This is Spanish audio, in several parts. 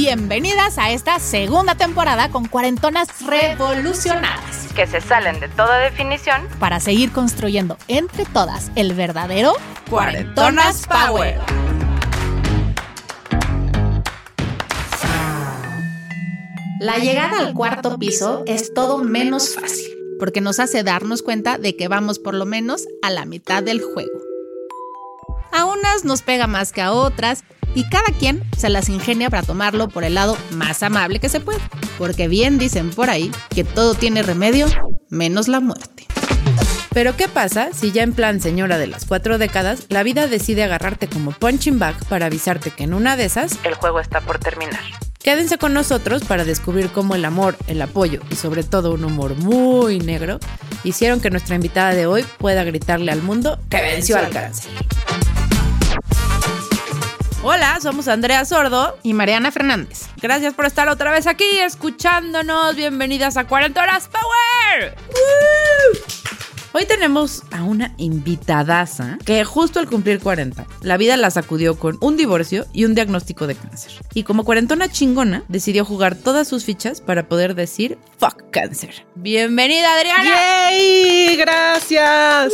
Bienvenidas a esta segunda temporada con cuarentonas revolucionadas. que se salen de toda definición. Para seguir construyendo entre todas el verdadero Cuarentonas Power. La llegada al cuarto piso es todo menos fácil, porque nos hace darnos cuenta de que vamos por lo menos a la mitad del juego. A unas nos pega más que a otras y cada quien se las ingenia para tomarlo por el lado más amable que se puede, porque bien dicen por ahí que todo tiene remedio menos la muerte. Pero ¿qué pasa si ya en plan señora de las cuatro décadas, la vida decide agarrarte como punching bag para avisarte que en una de esas, El juego está por terminar. quédense con nosotros para descubrir cómo el amor, el apoyo y sobre todo un humor muy negro hicieron que nuestra invitada de hoy pueda gritarle al mundo que venció al cáncer. Hola, somos Andrea Sordo. Y Mariana Fernández. Gracias por estar otra vez aquí escuchándonos. Bienvenidas a Cuarentonas Power. ¡Woo! Hoy tenemos a una invitadaza que justo al cumplir 40, la vida la sacudió con un divorcio y un diagnóstico de cáncer. Y como cuarentona chingona, decidió jugar todas sus fichas para poder decir fuck cáncer. Bienvenida Adriana. ¡Yay! ¡Gracias!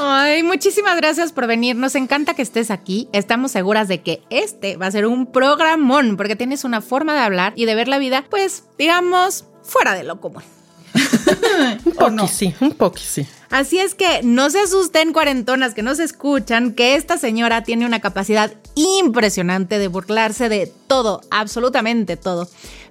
Ay, muchísimas gracias por venir. Nos encanta que estés aquí. Estamos seguras de que este va a ser un programón porque tienes una forma de hablar y de ver la vida, pues, digamos, fuera de lo común. Un poqui sí, un poqui sí. Así es que no se asusten cuarentonas que nos escuchan, que esta señora tiene una capacidad impresionante de burlarse de todo, absolutamente todo.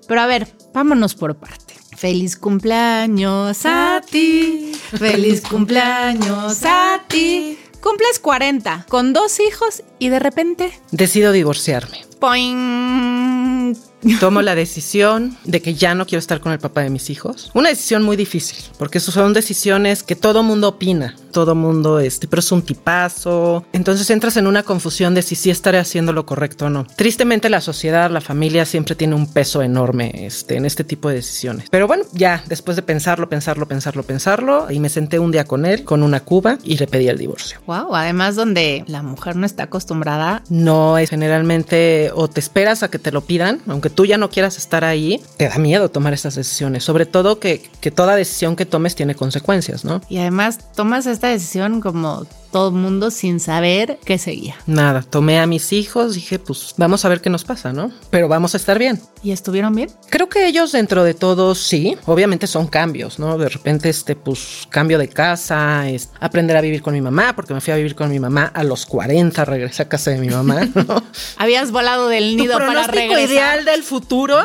Pero a ver, vámonos por parte. Feliz cumpleaños a ti, feliz cumpleaños a ti. Cumples 40, con dos hijos y de repente, Decido divorciarme. ¡poing! Tomo la decisión de que ya no quiero estar con el papá de mis hijos. Una decisión muy difícil, porque son decisiones que todo mundo opina. Todo mundo, este, pero es un tipazo. Entonces entras en una confusión de si sí estaré haciendo lo correcto o no. Tristemente la sociedad, la familia siempre tiene un peso enorme este, en este tipo de decisiones. Pero bueno, ya después de pensarlo, pensarlo, pensarlo, pensarlo, y me senté un día con él, con una cuba, y le pedí el divorcio. Wow, además donde la mujer no está acostumbrada No es generalmente o te esperas a que te lo pidan, aunque tú ya no quieras estar ahí, te da miedo tomar estas decisiones. Sobre todo que, que toda decisión que tomes tiene consecuencias, ¿no? y además tomas esta decisión como todo mundo sin saber qué seguía. Nada, tomé a mis hijos, dije, pues vamos a ver qué nos pasa, ¿no? Pero vamos a estar bien. ¿Y estuvieron bien? Creo que ellos dentro de todo sí, obviamente son cambios, ¿no? De repente, este, pues cambio de casa, es aprender a vivir con mi mamá, porque me fui a vivir con mi mamá a los 40, regresé a casa de mi mamá, ¿no? Habías volado del Tu nido para regresar. ideal del futuro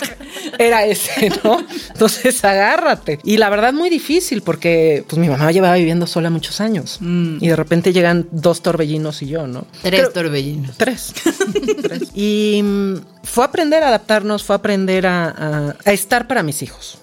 era ese, ¿no? Entonces agárrate. Y la verdad muy difícil porque pues mi mamá llevaba viviendo sola muchos años y de repente llegan dos torbellinos y yo, ¿no? Tres Creo- torbellinos. Tres. Tres. Y mm, fue aprender a adaptarnos, fue aprender a, a- a estar para mis hijos.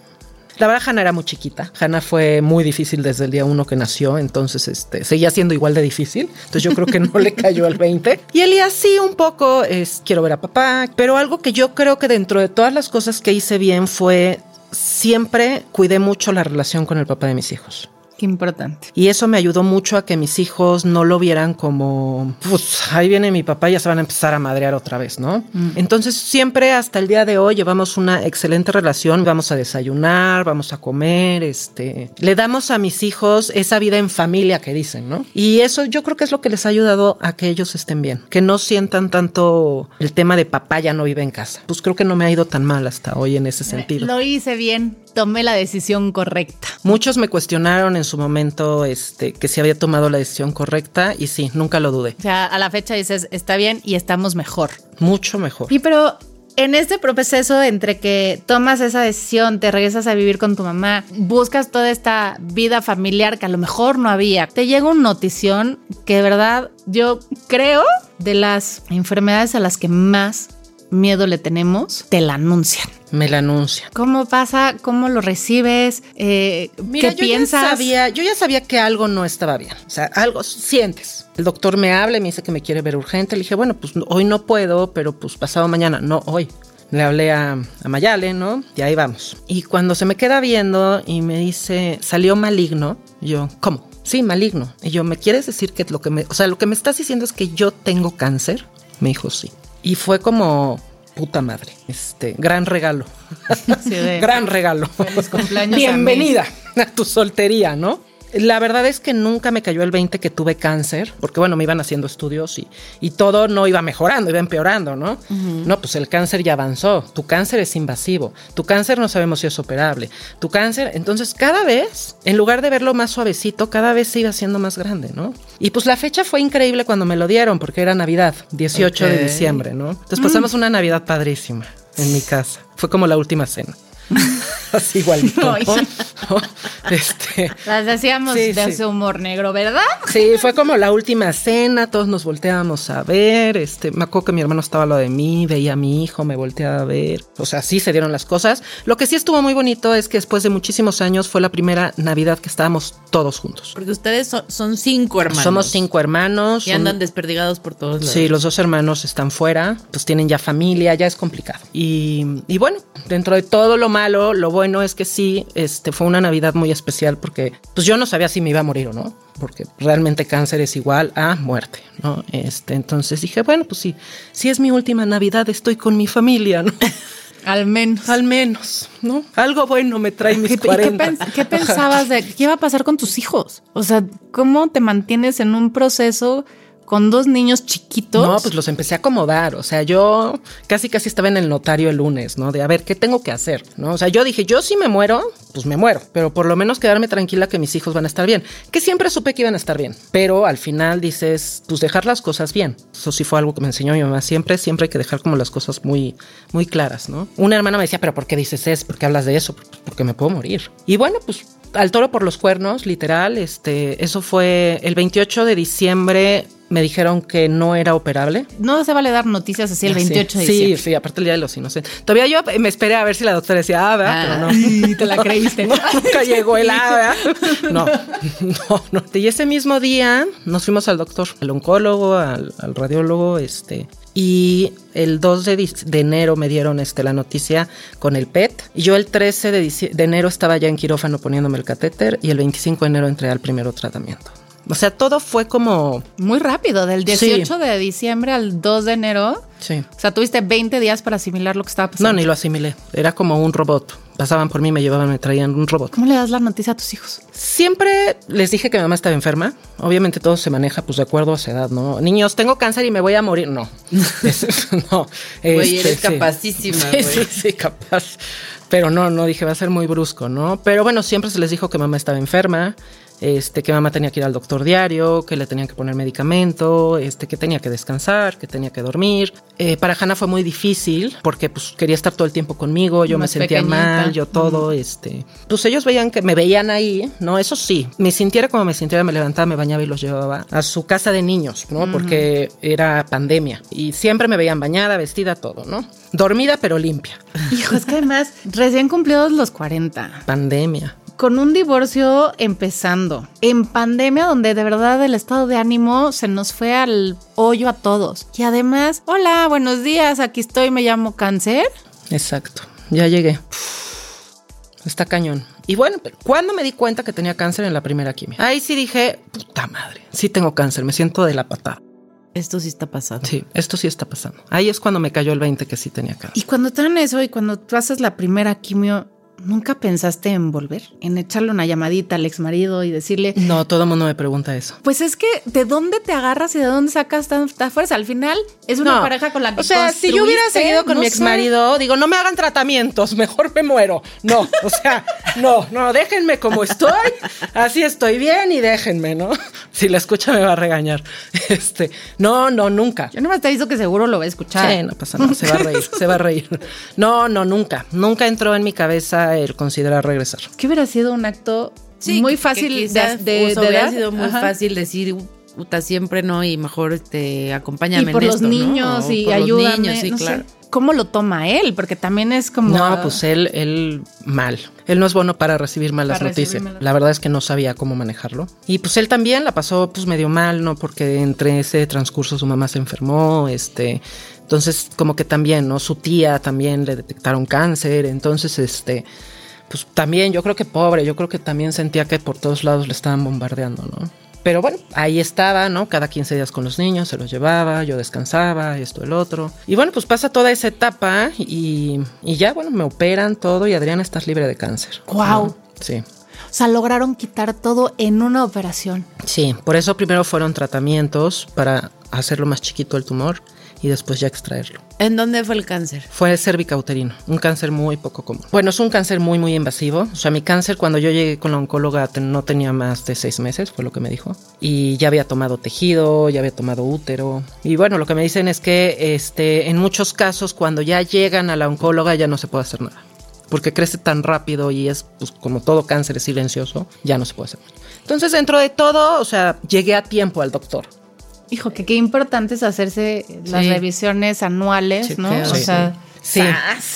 La verdad, Hanna era muy chiquita. Hanna fue muy difícil desde el día uno que nació, entonces este, seguía siendo igual de difícil. Entonces yo creo que no le cayó al 20. Y Elías sí, un poco es quiero ver a papá, pero algo que yo creo que dentro de todas las cosas que hice bien fue siempre cuidé mucho la relación con el papá de mis hijos. Qué importante. Y eso me ayudó mucho a que mis hijos no lo vieran como, pues ahí viene mi papá, ya se van a empezar a madrear otra vez, ¿no? Entonces siempre hasta el día de hoy llevamos una excelente relación, vamos a desayunar, vamos a comer, este, le damos a mis hijos esa vida en familia que dicen, ¿no? Y eso yo creo que es lo que les ha ayudado a que ellos estén bien, que no sientan tanto el tema de papá ya no vive en casa. Pues creo que no me ha ido tan mal hasta hoy en ese sentido. Lo hice bien, tomé la decisión correcta. Muchos me cuestionaron en su momento este, que si había tomado la decisión correcta y sí, nunca lo dudé. O sea, a la fecha dices, está bien y estamos mejor. Mucho mejor. Y pero en este proceso entre que tomas esa decisión, te regresas a vivir con tu mamá, buscas toda esta vida familiar que a lo mejor no había, te llega una notición que de verdad yo creo de las enfermedades a las que más miedo le tenemos, te la anuncian. Me la anuncian. ¿Cómo pasa? ¿Cómo lo recibes? Eh, Mira, ¿Qué yo piensas? Ya sabía, yo ya sabía que algo no estaba bien. O sea, algo sientes. El doctor me habla y me dice que me quiere ver urgente. Le dije, bueno, pues hoy no puedo, pero pues pasado mañana. No, hoy. Le hablé a, a Mayale, ¿no? Y ahí vamos. Y cuando se me queda viendo y me dice, salió maligno, yo, ¿cómo? Sí, maligno. Y yo, ¿me quieres decir que lo que me, o sea, lo que me estás diciendo es que yo tengo cáncer? Me dijo, sí. Y fue como, puta madre, este, gran regalo. Sí, de- gran regalo. Feliz cumpleaños a Bienvenida a tu soltería, ¿no? La verdad es que nunca me cayó el 20 que tuve cáncer, porque bueno, me iban haciendo estudios y, y todo no iba mejorando, iba empeorando, ¿no? No, pues el cáncer ya avanzó, tu cáncer es invasivo, tu cáncer no sabemos si es operable, tu cáncer, entonces cada vez, en lugar de verlo más suavecito, cada vez se iba haciendo más grande, ¿no? Y pues la fecha fue increíble cuando me lo dieron, porque era Navidad, 18 de diciembre, ¿no? Entonces pasamos una Navidad padrísima en mi casa, fue como la última cena. Así igualito. ¿no? Este, Las decíamos Sí, de sí. ese humor negro, ¿verdad? Sí, fue como la última cena, todos nos volteábamos a ver, este, me acuerdo que mi hermano estaba al lado de mí, veía a mi hijo, me volteaba a ver, o sea, sí se dieron las cosas. Lo que sí estuvo muy bonito es que después de muchísimos años fue la primera Navidad que estábamos todos juntos. Porque ustedes son, son cinco hermanos. Somos cinco hermanos. Y andan desperdigados por todos lados. Sí, los dos hermanos están fuera, pues tienen ya familia, ya es complicado. Y, y bueno, dentro de todo lo malo, lo bueno es que sí, este fue una Navidad muy especial porque pues yo no sabía si me iba a morir o no, porque realmente cáncer es igual a muerte, ¿no? Este, entonces dije, bueno, pues sí, si es mi última Navidad, estoy con mi familia, ¿no? Al menos. Al menos, ¿no? Algo bueno me trae mis ¿Qué, qué 40. pens- qué pensabas de qué iba a pasar con tus hijos? O sea, ¿cómo te mantienes en un proceso con dos niños chiquitos? No, pues los empecé a acomodar. O sea, yo casi casi estaba en el notario el lunes, ¿no? De a ver, ¿qué tengo que hacer? ¿No? O sea, yo dije, yo si me muero, pues me muero. Pero por lo menos quedarme tranquila que mis hijos van a estar bien. Que siempre supe que iban a estar bien. Pero al final dices, pues dejar las cosas bien. Eso sí fue algo que me enseñó mi mamá. Siempre, siempre hay que dejar como las cosas muy, muy claras, ¿no? Una hermana me decía, pero ¿por qué dices eso? ¿Por qué hablas de eso? Porque me puedo morir. Y bueno, pues al toro por los cuernos, literal, este, eso fue el 28 de diciembre. Me dijeron que no era operable. No se vale dar noticias así el 28 de sí, diciembre. Sí, sí, aparte el día de los inocentes. Todavía yo me esperé a ver si la doctora decía, ah, ¿verdad? pero no. Ay, te la creíste. No, nunca llegó el A, ¿verdad? No, no, no. Y ese mismo día nos fuimos al doctor, al oncólogo, al, al radiólogo, este. Y el 2 de, de enero me dieron este, la noticia con el PET. Y yo el 13 de, de enero estaba ya en quirófano poniéndome el catéter. Y el 25 de enero entré al primer tratamiento. O sea, todo fue como. Muy rápido, del Sí. 18 de diciembre al 2 de enero. Sí. O sea, tuviste 20 días para asimilar lo que estaba pasando. No, ni lo asimilé. Era como un robot. Pasaban por mí, me llevaban, me traían un robot. ¿Cómo le das la noticia a tus hijos? Siempre les dije que mi mamá estaba enferma. Obviamente todo se maneja pues de acuerdo a su edad, ¿no? Niños, tengo cáncer y me voy a morir. No. Es- no. Güey, Este, eres sí. capacísima, Sí, güey. sí, sí, capaz. Pero no, no dije, va a ser muy brusco, ¿no? Pero bueno, siempre se les dijo que mamá estaba enferma. Este, que mamá tenía que ir al doctor diario, que le tenían que poner medicamento, este, que tenía que descansar, que tenía que dormir. Eh, para Hannah fue muy difícil porque pues quería estar todo el tiempo conmigo, yo Más me sentía pequeñita. mal, yo todo, este, pues ellos veían que me veían ahí, ¿no? Eso sí, me sintiera como me sintiera, me levantaba, me bañaba y los llevaba a su casa de niños, ¿no? Porque era pandemia y siempre me veían bañada, vestida, todo, ¿no? Dormida pero limpia. Hijo, es que además, recién cumplidos los 40. Pandemia. Con un divorcio empezando, en pandemia donde de verdad el estado de ánimo se nos fue al hoyo a todos. Y además, hola, buenos días, aquí estoy, me llamo cáncer. Exacto, ya llegué. Está cañón. Y bueno, pero ¿cuándo me di cuenta que tenía cáncer en la primera quimio? Ahí sí dije, puta madre, sí tengo cáncer, me siento de la patada. Esto sí está pasando. Sí, esto sí está pasando. Ahí es cuando me cayó el 20 que sí tenía cáncer. Y cuando te dan eso y cuando tú haces la primera quimio, ¿nunca pensaste en volver? En echarle una llamadita al ex marido y decirle, No, todo el mundo me pregunta eso. pues es que ¿de dónde te agarras y de dónde sacas tanta fuerza? Al final es una No. pareja con la que O sea, si yo hubiera seguido con no mi ex marido, digo, no me hagan tratamientos, mejor me muero. No, o sea, no, no, déjenme como estoy, así estoy bien y déjenme, ¿no? Si la escucha me va a regañar. Este, no, no, nunca. Yo nomás te aviso que seguro lo va a escuchar. Sí, no pasa nada, se va a reír, se va a reír. No, no, nunca. Nunca entró en mi cabeza el considerar regresar. Que hubiera sido un acto Sí, muy fácil que de, de, de hubiera dar. sido muy Ajá. fácil decir, puta, siempre no, y mejor este, acompáñame Y por en los esto, ¿no? niños O y por los ayúdame, niños, sí, no sé. claro. ¿cómo lo toma él? Porque también es como... No, pues él, él mal. Él no es bueno para recibir malas Para recibir noticias. malas- La verdad es que no sabía cómo manejarlo. Y pues él también la pasó pues medio mal, ¿no? Porque entre ese transcurso su mamá se enfermó, este... Entonces como que también, ¿no? Su tía también le detectaron cáncer, entonces este... Pues también yo creo que pobre, yo creo que también sentía que por todos lados le estaban bombardeando, ¿no? Pero bueno, ahí estaba, ¿no? Cada 15 días con los niños, se los llevaba, yo descansaba, esto, el otro. Y bueno, pues pasa toda esa etapa y, y ya, bueno, me operan todo y Adriana estás libre de cáncer. Guau. ¿no? Sí. O sea, lograron quitar todo en una operación. Sí, por eso primero fueron tratamientos para hacerlo más chiquito el tumor y después ya extraerlo. ¿En dónde fue el cáncer? Fue cervicauterino, un cáncer muy poco común. Bueno, es un cáncer muy, muy invasivo. O sea, mi cáncer cuando yo llegué con la oncóloga no tenía más de seis meses, fue lo que me dijo. Y ya había tomado tejido, ya había tomado útero. Y bueno, lo que me dicen es que este, en muchos casos cuando ya llegan a la oncóloga ya no se puede hacer nada. Porque crece tan rápido y es, pues como todo cáncer es silencioso, ya no se puede hacer. Entonces, dentro de todo, o sea, llegué a tiempo al doctor. Hijo, que qué importante es hacerse las Sí. revisiones anuales, ¿no? Chequeos, O sí. sea, Sí.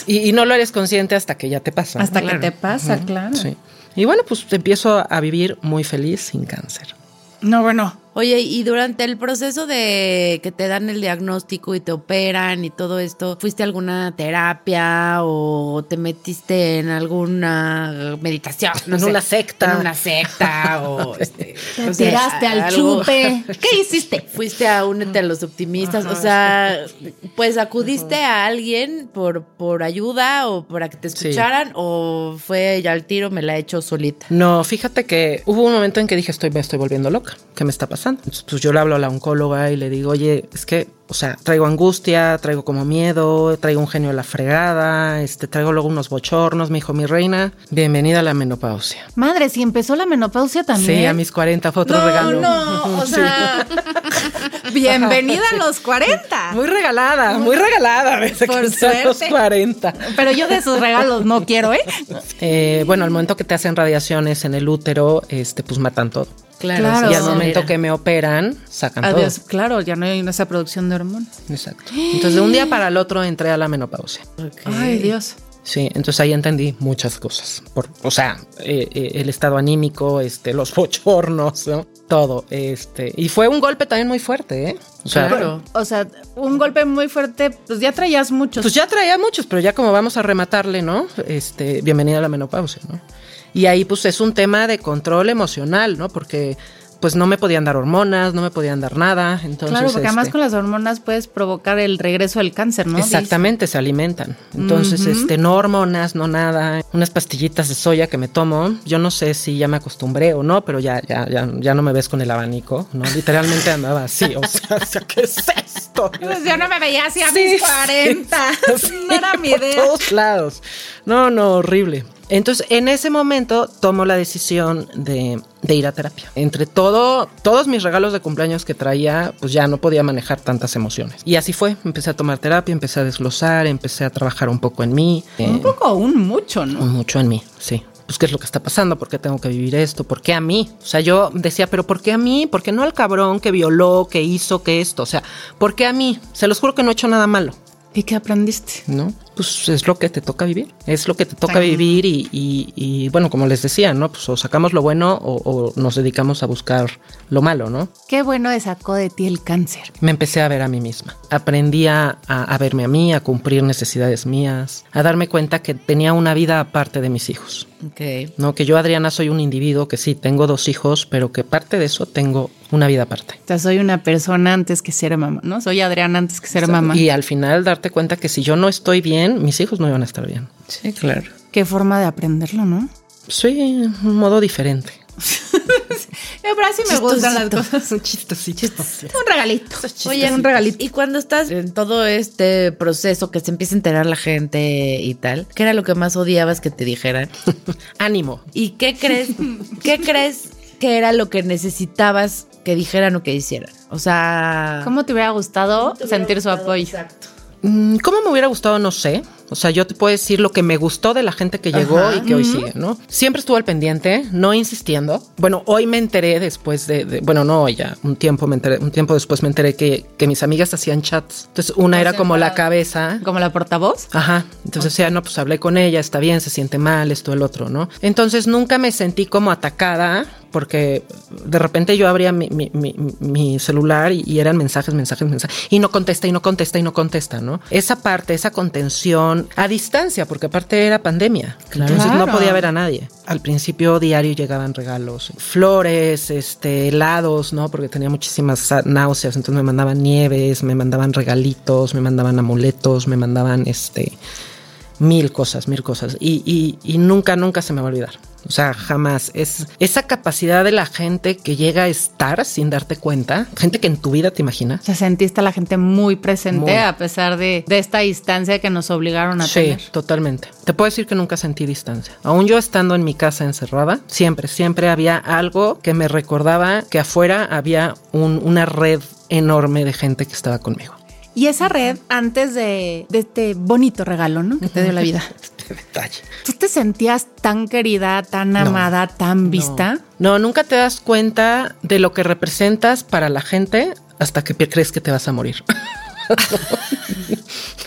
Y, y no lo eres consciente hasta que ya te pasa. hasta Claro. que te pasa, claro. Sí. Y bueno, pues empiezo a vivir muy feliz sin cáncer. No, bueno. Oye, y durante el proceso de que te dan el diagnóstico y te operan y todo esto, ¿fuiste a alguna terapia o te metiste en alguna meditación? En una secta. En una secta o este, Te no sé, tiraste al algo. chupe. ¿Qué hiciste? Fuiste a únete a los optimistas, o sea, pues acudiste a alguien por, por ayuda o para que te Sí. escucharan o fue ya al tiro me la he hecho solita. No, fíjate que hubo un momento en que dije, estoy, me estoy volviendo loca. ¿Qué me está pasando? Pues yo le hablo a la oncóloga y le digo, oye, es que, o sea, traigo angustia, traigo como miedo, traigo un genio a la fregada, este, traigo luego unos bochornos. Me dijo, mi reina, bienvenida a la menopausia. Madre, si empezó la menopausia también. Sí, a mis 40 fue otro no, regalo. No, o Sí. sea, bienvenida a los 40. Muy regalada, muy regalada. Desde Por que a los suerte. 40. Pero yo de sus regalos no quiero, ¿eh? Eh, bueno, al momento que te hacen radiaciones en el útero, este, pues matan todo. Claro, Claro. Y al momento que me operan, sacan Adiós. Claro, ya no hay esa producción de hormonas. todo. Exacto. Entonces, de un día para el otro entré a la menopausia. Ay, Dios. Sí, entonces ahí entendí muchas cosas. Por, o sea, eh, eh, el estado anímico, este, los bochornos, ¿no? todo. Este, y fue un golpe también muy fuerte, ¿eh? O sea, Claro. O sea, un golpe muy fuerte, pues ya traías muchos. Pues ya traía muchos, pero ya como vamos a rematarle, ¿no? Este, bienvenida a la menopausia, ¿no? Y ahí pues es un tema de control emocional, ¿no? Porque pues no me podían dar hormonas, no me podían dar nada, entonces claro, porque además este, con las hormonas puedes provocar el regreso del cáncer, ¿no? Exactamente, se alimentan. Entonces, este, no hormonas, no nada. Unas pastillitas de soya que me tomo. Yo no sé si ya me acostumbré o no, pero ya, ya, ya, ya no me ves con el abanico, ¿no? Literalmente andaba así. O sea, ¿qué es Pues yo no me veía así a Sí, mis sí, 40. sí, no era mi por idea. todos lados. No, no, horrible. Entonces, en ese momento tomo la decisión de, de ir a terapia. Entre todo, todos mis regalos de cumpleaños que traía, pues ya no podía manejar tantas emociones. Y así fue. Empecé a tomar terapia, empecé a desglosar, empecé a trabajar un poco en mí. Un eh, poco, un mucho, ¿no? mucho en mí, sí. Pues qué es lo que está pasando, por qué tengo que vivir esto, por qué a mí. O sea, yo decía, pero ¿por qué a mí? ¿Por qué no al cabrón que violó, que hizo, que esto? O sea, ¿por qué a mí? Se los juro que no he hecho nada malo. ¿Y qué aprendiste? ¿no? Pues es lo que te toca vivir, es lo que te toca vivir y, y- y, bueno, como les decía, ¿no? Pues o sacamos lo bueno o, o nos dedicamos a buscar lo malo, ¿no? Qué bueno de sacó de ti el cáncer. Me empecé a ver a mí misma, aprendí a, a- verme a mí, a cumplir necesidades mías, a darme cuenta que tenía una vida aparte de mis hijos, Ok. ¿no? Que yo, Adriana, soy un individuo que sí, tengo dos hijos, pero que parte de eso tengo una vida aparte. O sea, soy una persona antes que ser mamá, ¿no? Soy Adriana antes que ser mamá. Y al final darte cuenta que si yo no estoy bien, mis hijos no iban a estar bien. Sí, claro. Qué forma de aprenderlo, ¿no? Sí, un modo diferente. pero así me gustan las cosas. Un chistecito. Un regalito. Oye, un regalito. Y cuando estás en todo este proceso que se empieza a enterar la gente y tal, ¿qué era lo que más odiabas que te dijeran? Ánimo. ¿Y qué crees? ¿Qué crees que era lo que necesitabas que dijeran o que hicieran? O sea, ¿Cómo te hubiera gustado sentir su apoyo? Exacto. Mm, ¿Cómo me hubiera gustado? No sé. O sea, yo te puedo decir lo que me gustó de la gente que llegó Ajá. y que hoy sigue, ¿no? Siempre estuvo al pendiente, no insistiendo. Bueno, hoy me enteré después de, de- bueno, no ya, un tiempo me enteré, un tiempo después me enteré que, que mis amigas hacían chats. Entonces, una O era sea, como la para- cabeza. Como la portavoz. Ajá. Entonces decía, no, pues hablé con ella, está bien, se siente mal, esto, el otro, ¿no? Entonces nunca me sentí como atacada porque de repente yo abría mi, mi- mi- mi celular y, y eran mensajes, mensajes, mensajes, y no contesta, y no contesta, y no contesta, ¿no? Esa parte, esa contención a distancia, porque aparte era pandemia. Entonces no Claro. podía ver a nadie. Al principio diario llegaban regalos, flores, este, helados, ¿no? Porque tenía muchísimas náuseas, entonces me mandaban nieves, me mandaban regalitos, me mandaban amuletos, me mandaban este mil cosas, mil cosas. Y, y, y nunca, nunca se me va a olvidar. O sea, jamás. Es esa capacidad de la gente que llega a estar sin darte cuenta, gente que en tu vida te imaginas. O sea, sentiste a la gente muy presente Muy. a pesar de, de esta distancia que nos obligaron a Sí, tener. totalmente. Te puedo decir que nunca sentí distancia. Aún yo estando en mi casa encerrada, siempre, siempre había algo que me recordaba que afuera había un- una red enorme de gente que estaba conmigo. Y esa red, antes de, de este bonito regalo, ¿no? Que te dio la vida. Este detalle. ¿Tú te sentías tan querida, tan amada, tan vista? No, nunca te das cuenta de lo que representas para la gente hasta que crees que te vas a morir.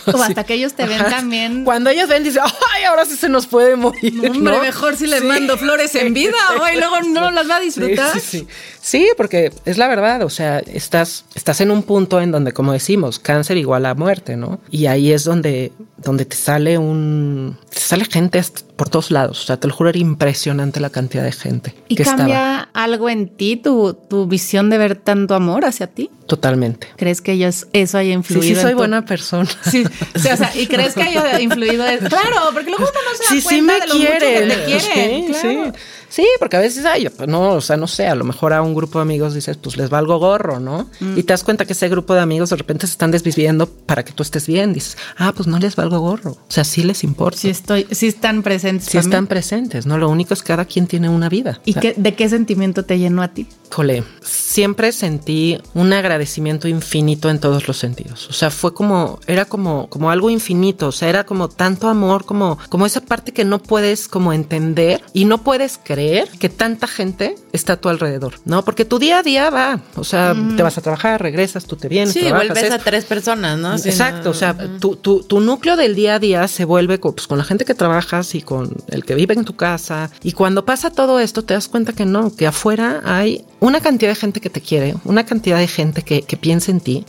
O Sí. hasta que ellos te ven Ajá. también. Cuando ellos ven, dicen, ay, ahora sí se nos puede morir. Hombre, ¿no? mejor si les Sí. mando flores en vida o y luego no las va a disfrutar. Sí, sí, sí. Sí, porque es la verdad, o sea, estás, estás en un punto en donde, como decimos, cáncer igual a muerte, ¿no? Y ahí es donde, donde te sale un, te sale gente por todos lados. O sea, te lo juro, era impresionante la cantidad de gente ¿Y que cambia algo en ti, tu, tu visión de ver tanto amor hacia ti? Totalmente. ¿Crees que ellos, eso haya Sí, influido? sí, en soy tu- buena persona. Sí, sí, o sea, ¿y crees que haya influido? Claro, porque luego uno no se da Sí, sí cuenta me de lo mucho que te quieren. Sí, claro. sí. Sí, porque a veces, ay, pues no, o sea, no sé, a lo mejor a un grupo de amigos dices, pues les valgo gorro, ¿no? Mm. Y te das cuenta que ese grupo de amigos de repente se están desviviendo para que tú estés bien. Dices, ah, pues no les valgo gorro. O sea, sí les importa. Sí, estoy, sí están presentes. Sí mí. están presentes, ¿no? Lo único es que cada quien tiene una vida. ¿Y O sea, qué, de qué sentimiento te llenó a ti? Híjole, siempre sentí un agradecimiento infinito en todos los sentidos. O sea, fue como, era como, como algo infinito. O sea, era como tanto amor, como, como esa parte que no puedes como entender y no puedes creer que tanta gente está a tu alrededor, ¿no? Porque tu día a día va. O sea, te vas a trabajar, regresas, tú te vienes, Sí, trabajas, vuelves a tres personas, ¿no? Sí, Exacto, no- o sea, tu, tu, tu núcleo del día a día se vuelve co- pues, con la gente que trabajas y con el que vive en tu casa. Y cuando pasa todo esto, te das cuenta que no, que afuera hay una cantidad de gente que te quiere, una cantidad de gente que, que piensa en ti,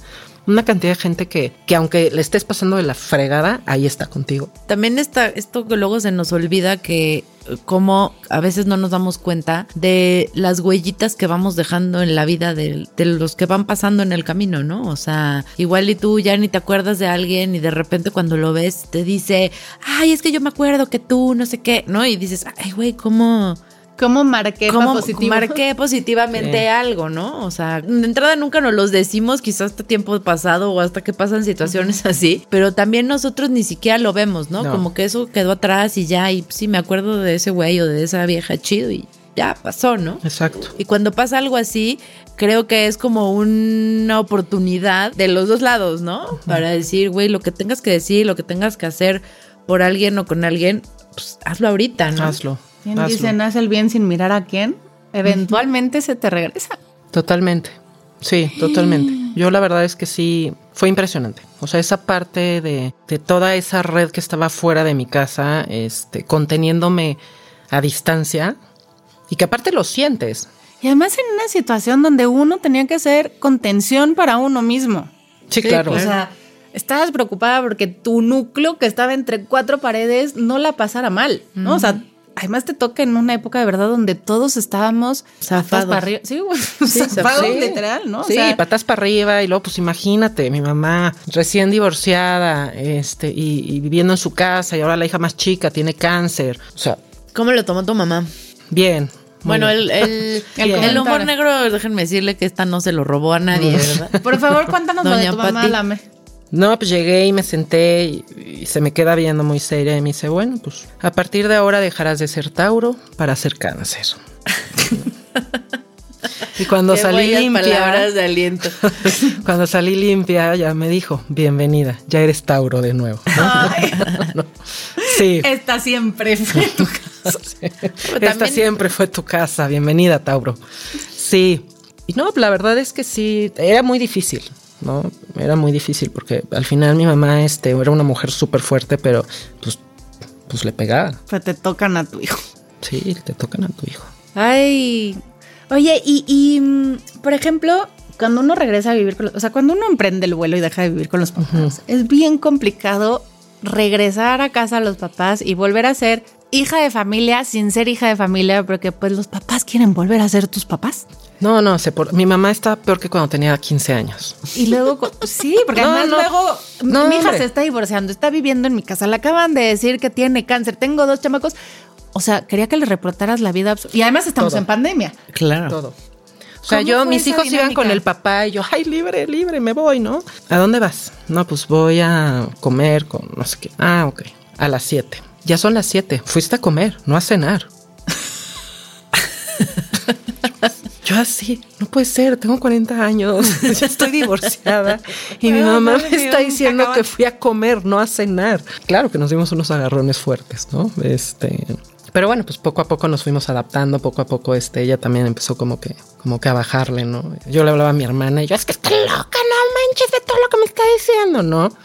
una cantidad de gente que, que aunque le estés pasando de la fregada, ahí está contigo. También está esto que luego se nos olvida que eh, como a veces no nos damos cuenta de las huellitas que vamos dejando en la vida de, de los que van pasando en el camino, ¿no? O sea, igual y tú ya ni te acuerdas de alguien y de repente cuando lo ves te dice, ay, es que yo me acuerdo que tú, no sé qué, ¿no? Y dices, ay, güey, ¿cómo, ¿Cómo marqué para cómo positivo? marqué positivamente Sí. algo, ¿no? O sea, de entrada nunca nos los decimos, quizás hasta tiempo pasado o hasta que pasan situaciones así, pero también nosotros ni siquiera lo vemos, ¿no? No. Como que eso quedó atrás y ya, y sí, me acuerdo de ese güey o de esa vieja chido y ya pasó, ¿no? Exacto. Y cuando pasa algo así, creo que es como una oportunidad de los dos lados, ¿no? Para decir, güey, lo que tengas que decir, lo que tengas que hacer por alguien o con alguien, pues hazlo ahorita, ¿no? Hazlo. Bien hazlo. dicen, haz el bien sin mirar a quién. Eventualmente se te regresa. Totalmente. Sí, totalmente. Yo la verdad es que sí, fue impresionante. O sea, esa parte de, de toda esa red que estaba fuera de mi casa, este, conteniéndome a distancia y que aparte lo sientes. Y además en una situación donde uno tenía que hacer contención para uno mismo. Sí, claro. O sea, estabas preocupada porque tu núcleo que estaba entre cuatro paredes no la pasara mal, ¿no? O sea, además te toca en una época de verdad donde todos estábamos Zafados. patas para arriba. Sí, güey, Sí, zafados sí. literal, ¿no? O Sí, sea, patas para arriba y luego, pues imagínate, mi mamá recién divorciada, este, y, y viviendo en su casa y ahora la hija más chica tiene cáncer. O sea, ¿Cómo lo tomó tu mamá? bien. Bueno, el, el, El el comentario. humor negro, déjenme decirle que esta no se lo robó a nadie, ¿verdad? por favor, cuéntanos lo de tu mamá. Lame. No, pues llegué y me senté y, y se me queda viendo muy seria y me dice, bueno, pues a partir de ahora dejarás de ser Tauro para ser cáncer. Y cuando Qué salí limpia, palabras de aliento. cuando salí limpia, ya me dijo, bienvenida, ya eres Tauro de nuevo. ¿no? Sí. Esta siempre fue tu casa. Esta también- siempre fue tu casa. Bienvenida, Tauro. Sí. Y no, la verdad es que sí, era muy difícil, ¿no? Era muy difícil porque al final mi mamá este, era una mujer súper fuerte, pero pues, pues le pegaba. Pues te tocan a tu hijo. Sí, te tocan a tu hijo. Ay. Oye, y, y, mm, por ejemplo, cuando uno regresa a vivir con los, o sea, cuando uno emprende el vuelo y deja de vivir con los papás, es bien complicado regresar a casa a los papás y volver a ser hija de familia sin ser hija de familia, porque pues los papás quieren volver a ser tus papás. No, no, sé por, mi mamá está peor que cuando tenía 15 años. Y luego, sí, porque No, además no. luego No, mi hija hombre. se está divorciando, está viviendo en mi casa, le acaban de decir que tiene cáncer, tengo dos chamacos. O sea, quería que le reportaras la vida. Y además estamos Todo. en pandemia. Claro. Todo. O sea, ¿Cómo yo, mis hijos iban con el papá y yo, ay, libre, libre, me voy, ¿no? ¿A dónde vas? No, pues voy a comer con no sé qué. Ah, ok. A las 7. Ya son las 7. Fuiste a comer, no a cenar. Yo así, no puede ser, tengo 40 años, ya estoy divorciada y mi mamá me está diciendo que fui a comer, no a cenar. Claro que nos dimos unos agarrones fuertes, ¿no? Este, pero bueno, pues poco a poco nos fuimos adaptando, poco a poco este, ella también empezó como que, como que a bajarle, ¿no? Yo le hablaba a mi hermana y yo, es que está loca, no manches de todo lo que me está diciendo, ¿no?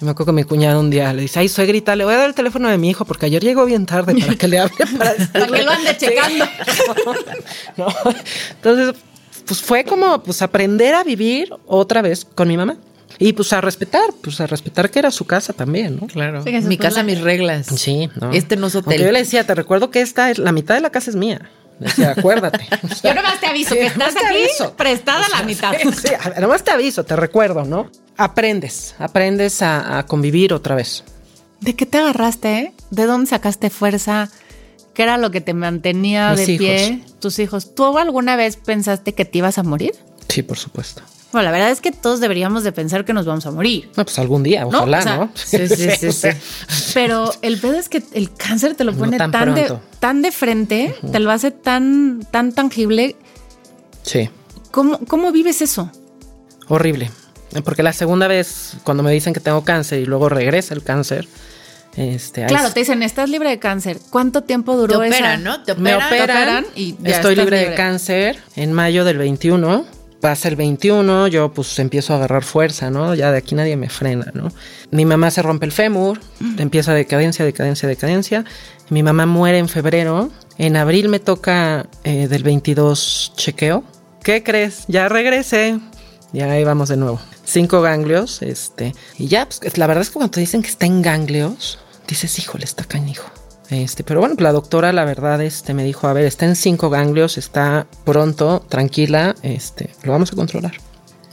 Y me acuerdo que mi cuñado un día le dice, ay, suegrita, le voy a dar el teléfono de mi hijo porque ayer llegó bien tarde para que le hable para, Para que lo ande checando. ¿no? Entonces, pues fue como pues aprender a vivir otra vez con mi mamá. Y pues a respetar, pues a respetar que era su casa también, ¿no? Claro. Fíjese, Mi casa, la- mis reglas. Sí, ¿no? Este no es Aunque hotel. yo le decía, te recuerdo que esta es la mitad de la casa es mía. Decía, acuérdate. O sea, Yo nomás te aviso que estás aquí aviso. prestada la mitad. Sí, nomás te aviso, te recuerdo, ¿no? Aprendes, aprendes a, a convivir otra vez. ¿De qué te agarraste? eh? ¿De dónde sacaste fuerza? ¿Qué era lo que te mantenía Mis de hijos. pie? Tus hijos. ¿Tú alguna vez pensaste que te ibas a morir? Sí, por supuesto. Bueno, la verdad es que todos deberíamos de pensar que nos vamos a morir. No, pues algún día, ojalá, O sea, ¿no? sí, sí, sí, sí. Pero el pedo es que el cáncer te lo No pone tan tan, de, pronto. tan de frente, te lo hace tan, tan tangible. Sí. ¿Cómo, ¿Cómo vives eso? Horrible. Porque la segunda vez, cuando me dicen que tengo cáncer y luego regresa el cáncer, este, Claro, te dicen, estás libre de cáncer. ¿Cuánto tiempo Te duró operan, esa? ¿no? Te me operan. operan, operan y ya estoy estás libre, de libre. cáncer en mayo del 21. Pasa el 21, yo pues empiezo a agarrar fuerza, ¿no? Ya de aquí nadie me frena, ¿no? Mi mamá se rompe el fémur, empieza decadencia, decadencia, decadencia. Mi mamá muere en febrero. En abril me toca eh, del 22 chequeo. ¿Qué crees? Ya regresé. Ya ahí vamos de nuevo. Cinco ganglios, este. Y ya, pues la verdad es que cuando te dicen que está en ganglios, dices, híjole, está canijo. Este, pero bueno, la doctora, la verdad, este, me dijo, a ver, está en cinco ganglios, está pronto, tranquila, este, lo vamos a controlar.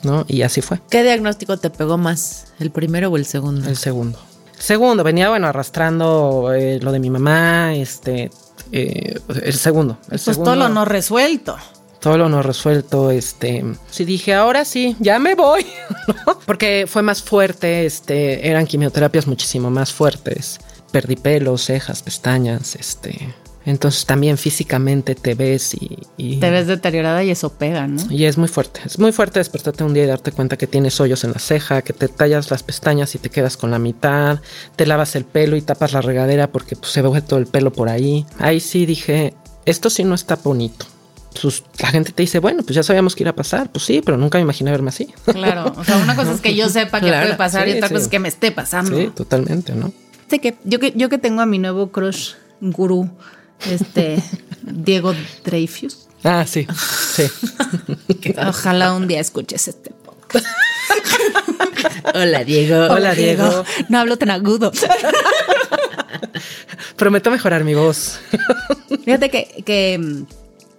¿No? Y así fue. ¿Qué diagnóstico te pegó más? ¿El primero o el segundo? El segundo. Segundo, venía, bueno, arrastrando eh, lo de mi mamá, este, eh, el segundo. El Pues segundo, todo lo no resuelto. todo lo no resuelto, este, sí dije, ahora sí, ya me voy, ¿no? Porque fue más fuerte, este, eran quimioterapias muchísimo más fuertes. Perdí pelos, cejas, pestañas, este. Entonces también físicamente te ves y, y- Te ves deteriorada y eso pega, ¿no? y es muy fuerte. Es muy fuerte despertarte un día y darte cuenta que tienes hoyos en la ceja, que te tallas las pestañas y te quedas con la mitad, te lavas el pelo y tapas la regadera porque pues, se ve todo el pelo por ahí. Ahí sí dije, esto sí no está bonito. Pues, la gente te dice, bueno, pues ya sabíamos que iba a pasar. Pues sí, pero nunca me imaginé verme así. Claro. O sea, una cosa es que yo sepa que Claro, puede pasar y otra sí. cosa es que me esté pasando. Sí, totalmente, ¿no? Sé que yo que yo que tengo a mi nuevo crush gurú, este Diego Dreyfus. Ah, sí, sí. Ojalá un día escuches este podcast. Hola, Diego. Hola, Diego. No hablo tan agudo. Prometo mejorar mi voz. Fíjate que, que mm,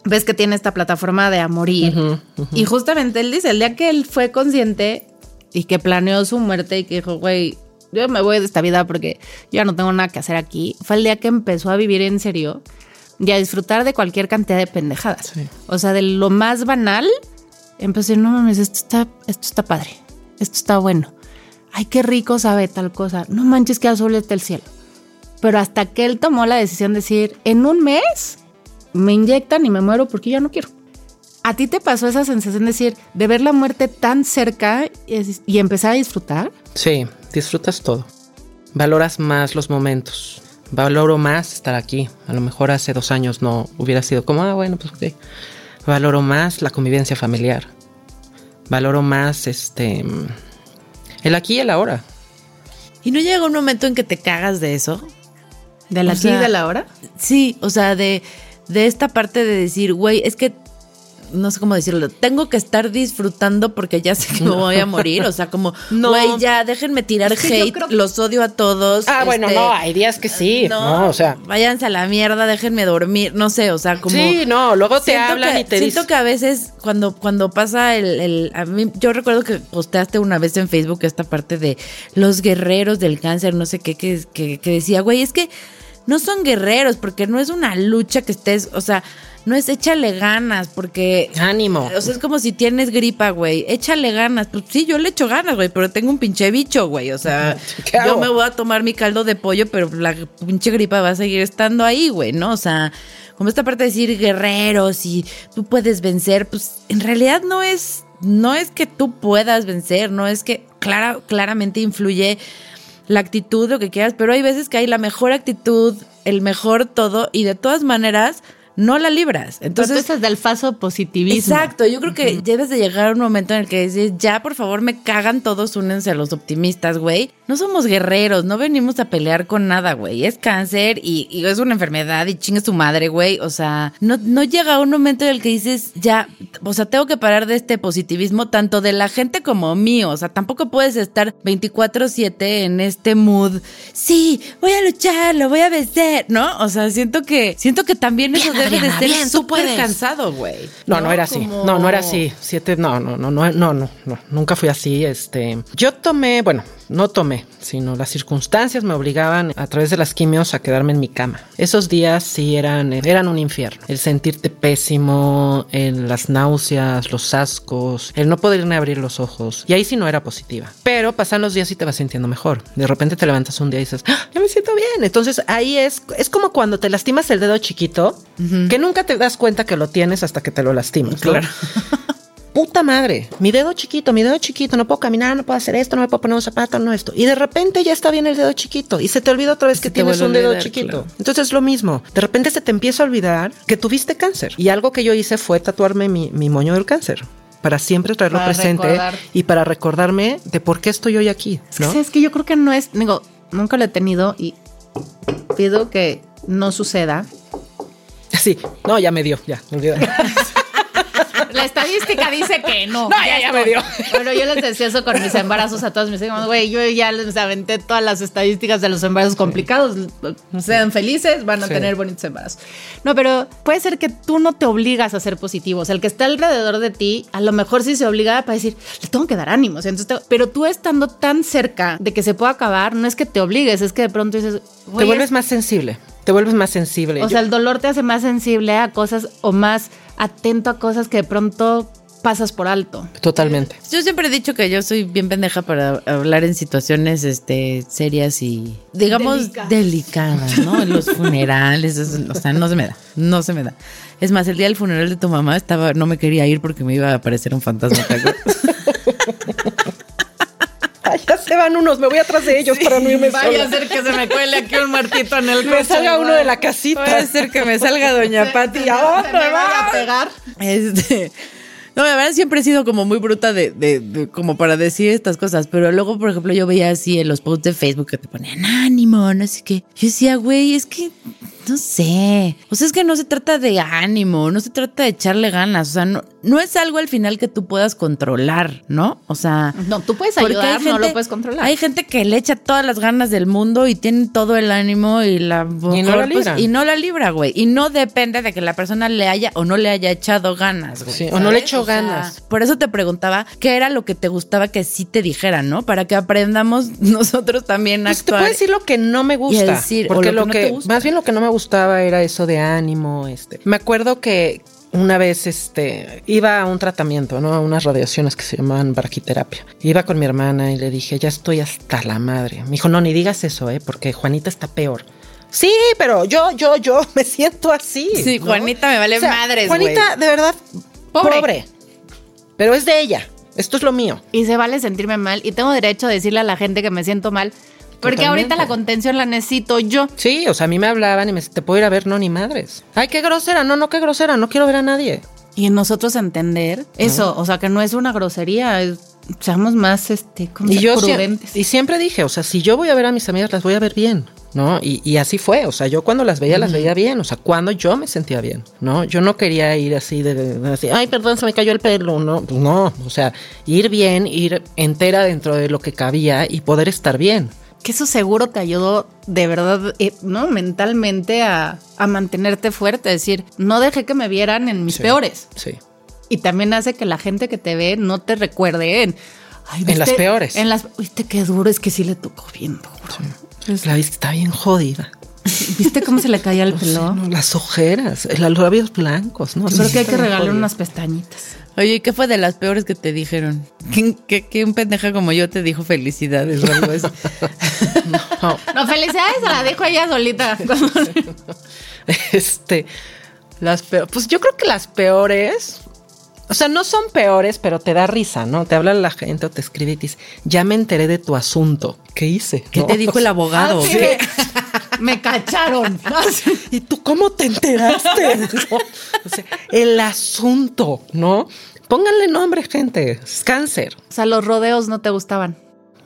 ves que tiene esta plataforma de a morir. Y justamente él dice, el día que él fue consciente y que planeó su muerte y que dijo, güey, yo me voy de esta vida porque yo ya no tengo nada que hacer aquí, fue el día que empezó a vivir en serio y a disfrutar de cualquier cantidad de pendejadas. Sí. O sea, de lo más banal, empecé, no mames, esto está, esto está padre, esto está bueno. Ay, qué rico sabe tal cosa. No manches que azul está el cielo. Pero hasta que él tomó la decisión de decir, en un mes me inyectan y me muero porque ya no quiero. ¿A ti te pasó esa sensación de decir, de ver la muerte tan cerca y, y empezar a disfrutar? Sí, disfrutas todo. Valoras más los momentos. Valoro más estar aquí. A lo mejor hace dos años no hubiera sido como, ah, bueno, pues ok. Valoro más la convivencia familiar. Valoro más este el aquí y el ahora. ¿Y no llega un momento en que te cagas de eso? ¿De la O aquí y de la hora? Sí, o sea, de, de esta parte de decir, güey, es que no sé cómo decirlo, tengo que estar disfrutando porque ya sé que me voy a morir, o sea, como, No. güey, ya déjenme tirar Es que yo hate, creo- los odio a todos. Ah, bueno, este, no, hay días que sí. No, o sea. váyanse a la mierda, déjenme dormir, no sé, o sea, como... Sí, no, luego te hablan que- y te siento que a veces cuando, cuando pasa el, el- a mí, yo recuerdo que posteaste una vez en Facebook esta parte de los guerreros del cáncer, no sé qué, que, que, que decía, güey, es que no son guerreros, porque no es una lucha que estés, o sea, no es échale ganas, porque Ánimo. o sea, es como si tienes gripa, güey. Échale ganas. Pues sí, yo le echo ganas, güey, pero tengo un pinche bicho, güey. O sea, yo me voy a tomar mi caldo de pollo, pero la pinche gripa va a seguir estando ahí, güey, ¿no? O sea, como esta parte de decir guerreros y tú puedes vencer, pues en realidad no es, no es que tú puedas vencer, no es que clara, claramente influye la actitud, lo que quieras, pero hay veces que hay la mejor actitud, el mejor todo, y de todas maneras no la libras. Entonces, Entonces, es del falso positivismo. Exacto, yo creo que debes de llegar a un momento en el que dices, ya por favor me cagan todos, únense a los optimistas, güey. No somos guerreros, no venimos a pelear con nada, güey. Es cáncer y, y es una enfermedad y chingue su madre, güey. O sea, no, no llega un momento en el que dices, ya, o sea, tengo que parar de este positivismo tanto de la gente como mío. O sea, tampoco puedes estar 24/7 en este mood. Sí, voy a luchar, lo voy a vencer, ¿no? O sea, siento que, siento que también eso debe de Adriana, ser bien, tú puedes. cansado, güey. No, no, era así. Como- No, no era así. Siete, no, no, no, no, no, no, no, nunca fui así. Este, yo tomé, bueno, no tomé, sino las circunstancias me obligaban a través de las quimios a quedarme en mi cama. Esos días sí eran, eran un infierno. El sentirte pésimo, el, las náuseas, los ascos, el no poderme abrir los ojos. Y ahí sí no era positiva. Pero pasan los días y te vas sintiendo mejor. De repente te levantas un día y dices, "Ah, ya me siento bien. Entonces ahí es, es como cuando te lastimas el dedo chiquito, que nunca te das cuenta que lo tienes hasta que te lo lastimas. ¿no? Puta madre, mi dedo chiquito, mi dedo chiquito, no puedo caminar, no puedo hacer esto, no me puedo poner un zapato, no esto. Y de repente ya está bien el dedo chiquito y se te olvida otra vez que tienes un dedo olvidar, chiquito. claro. Entonces es lo mismo. De repente se te empieza a olvidar que tuviste cáncer. Y algo que yo hice fue tatuarme mi, mi moño del cáncer. Para siempre traerlo Para presente recordar. y para recordarme de por qué estoy hoy aquí. ¿no? Es que yo creo que no es, digo, nunca lo he tenido y pido que no suceda. Sí, no, ya me dio, ya, olvídalo. Estadística dice que no. No, ya, ya me dio. Bueno, yo les decía eso con mis embarazos a todos mis hijos. Güey, yo ya les aventé todas las estadísticas de los embarazos complicados. Sean felices, van a Sí. tener bonitos embarazos. No, pero puede ser que tú no te obligas a ser positivo. O sea, el que está alrededor de ti, a lo mejor sí se obliga para decir, le tengo que dar ánimos. Entonces, te- pero tú estando tan cerca de que se pueda acabar, no es que te obligues, es que de pronto dices, Te vuelves es- más sensible. Te vuelves más sensible. o Yo- sea, el dolor te hace más sensible a cosas o más atento a cosas que de pronto pasas por alto. Totalmente. Yo siempre he dicho que yo soy bien pendeja para hablar en situaciones este serias y digamos Delicadas. delicadas, ¿no? En los funerales, eso, o sea, no se me da, no se me da. Es más, el día del funeral de tu mamá estaba, no me quería ir porque me iba a aparecer un fantasma. ya se van unos, me voy atrás de ellos para no irme Vaya a ser que se me cuele aquí un muertito en el Me coche, salga uno de la casita. Puede ser que me salga Doña Pati. Se me- ¡Ah, me me va! a pegar. Este. No, la verdad siempre he sido como muy bruta de, de- de- como para decir estas cosas, pero luego, por ejemplo, yo veía así en los posts de Facebook que te ponían ánimo, no sé qué. Yo decía, güey, es que no sé. O sea, es que no se trata de ánimo, no se trata de echarle ganas. O sea, no, no es algo al final que tú puedas controlar, ¿no? O sea. No, tú puedes ayudar, hay no gente- lo puedes controlar. Hay gente que le echa todas las ganas del mundo y tiene todo el ánimo y la Y no la pues, libra. y no la libra, güey. Y no depende de que la persona le haya o no le haya echado ganas, güey. Sí, o no le echó sea, ganas. por eso te preguntaba qué era lo que te gustaba que sí te dijeran, ¿no? Para que aprendamos nosotros también a Pues te puedo decir lo que no me gusta. decir, o porque lo lo que que, no te gusta. más bien lo que no me gustaba era eso de ánimo. Este. Me acuerdo que una vez este iba a un tratamiento, ¿no? A unas radiaciones que se llamaban braquiterapia. Iba con mi hermana y le dije, ya estoy hasta la madre. Me dijo, no, ni digas eso, ¿eh? Porque Juanita está peor. Sí, pero yo, yo, yo me siento así. Sí, ¿no? Juanita me vale madres, Juanita, de verdad, Pobre. Pobre. Pero es de ella. Esto es lo mío. Y se vale sentirme mal y tengo derecho a decirle a la gente que me siento mal. Porque Totalmente. ahorita la contención la necesito yo. Sí, o sea, a mí me hablaban y me decían, te puedo ir a ver, no, ni madres. Ay, qué grosera, no, no, qué grosera, no quiero ver a nadie. Y nosotros entender eso, o sea, que no es una grosería, es- seamos más este, como Y yo y siempre dije, o sea, si yo voy a ver a mis amigas, las voy a ver bien, ¿no? Y, y así fue, o sea, yo cuando las veía, las veía bien, o sea, cuando yo me sentía bien, ¿no? Yo no quería ir así de, de- de así, ay, perdón, se me cayó el pelo, no, pues no, o sea, ir bien, ir entera dentro de lo que cabía y poder estar bien. Que eso seguro te ayudó de verdad, eh, ¿no? Mentalmente a, a mantenerte fuerte, es decir, no dejé que me vieran en mis Sí. peores. Sí. Y también hace que la gente que te ve no te recuerde en... "Ay, En las peores. En las... Viste qué duro, es que sí le tocó bien duro. La viste está bien jodida. ¿Viste cómo se le caía el No sé, pelo? no, las ojeras, los labios blancos, ¿no? Creo Sí, que hay que regalarle unas pestañitas. Oye, ¿y ¿qué fue de las peores que te dijeron? ¿Quién, qué, qué un pendeja como yo te dijo felicidades o algo así? No. No, felicidades, se la dejo ella solita. Este, las peores, pues yo creo que las peores, o sea, no son peores, pero te da risa, ¿no? Te habla la gente o te escribe y te dice, ya me enteré de tu asunto. ¿Qué hice? ¿Qué ¿No? te dijo el abogado? Ah, sí, ¿Qué? Me cacharon. ¿Y tú cómo te enteraste? ¿No? O sea, el asunto, ¿no? Pónganle nombre, gente. Es cáncer. O sea, los rodeos no te gustaban.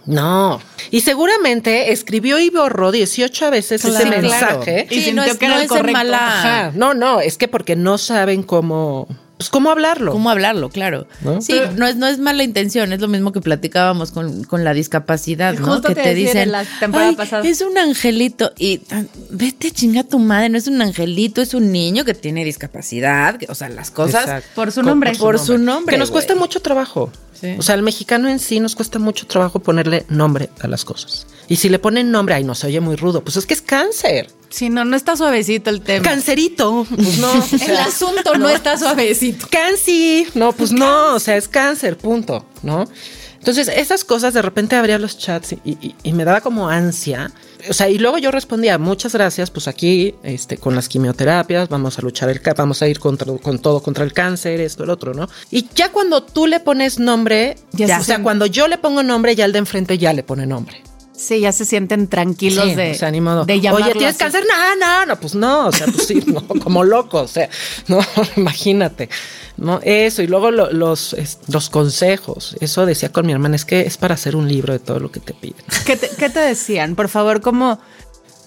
No. Y seguramente escribió y borró 18 veces ese Claro. mensaje. Y Sí, no sintió es, que era no el correcto. mala... Ajá. No, no, es que porque no saben cómo, pues cómo hablarlo. ¿Cómo hablarlo? Claro. ¿No? Sí, no es, no es mala intención, es lo mismo que platicábamos con, con la discapacidad, ¿no? Justo que te te decía en dicen, la temporada "Ay, pasada". es un angelito y vete a chingar a tu madre, no es un angelito, es un niño que tiene discapacidad, que- o sea, las cosas Exacto. Por su nombre. por su nombre. Que nos cuesta mucho trabajo. Sí. O sea, al mexicano en sí nos cuesta mucho trabajo ponerle nombre a las cosas. Y si le ponen nombre, ay, no se oye muy rudo. Pues es que es cáncer. Sí, no, no está suavecito el tema. Cancerito. Pues no. o el asunto no, está suavecito. Cansi. No, pues no. O sea, es cáncer, punto. ¿No? Entonces, esas cosas de repente abría los chats y, y- y me daba como ansia. O sea, y luego yo respondía, muchas gracias, pues aquí, este, con las quimioterapias, vamos a luchar el vamos a ir contra, con todo contra el cáncer, esto, el otro, ¿no? Y ya cuando tú le pones nombre, Ya o sea, cuando yo le pongo nombre, ya el de enfrente ya le pone nombre. Sí, ya se sienten tranquilos Sí, de, o sea, de llamarlo Oye, ¿tienes así. cáncer? No, no, no, pues no, o sea, pues sí, no, como loco, o sea, no, imagínate, no, eso, y luego lo- los, los consejos, eso decía con mi hermana, es que es para hacer un libro de todo lo que te piden. ¿Qué te, qué te decían? Por favor, ¿cómo?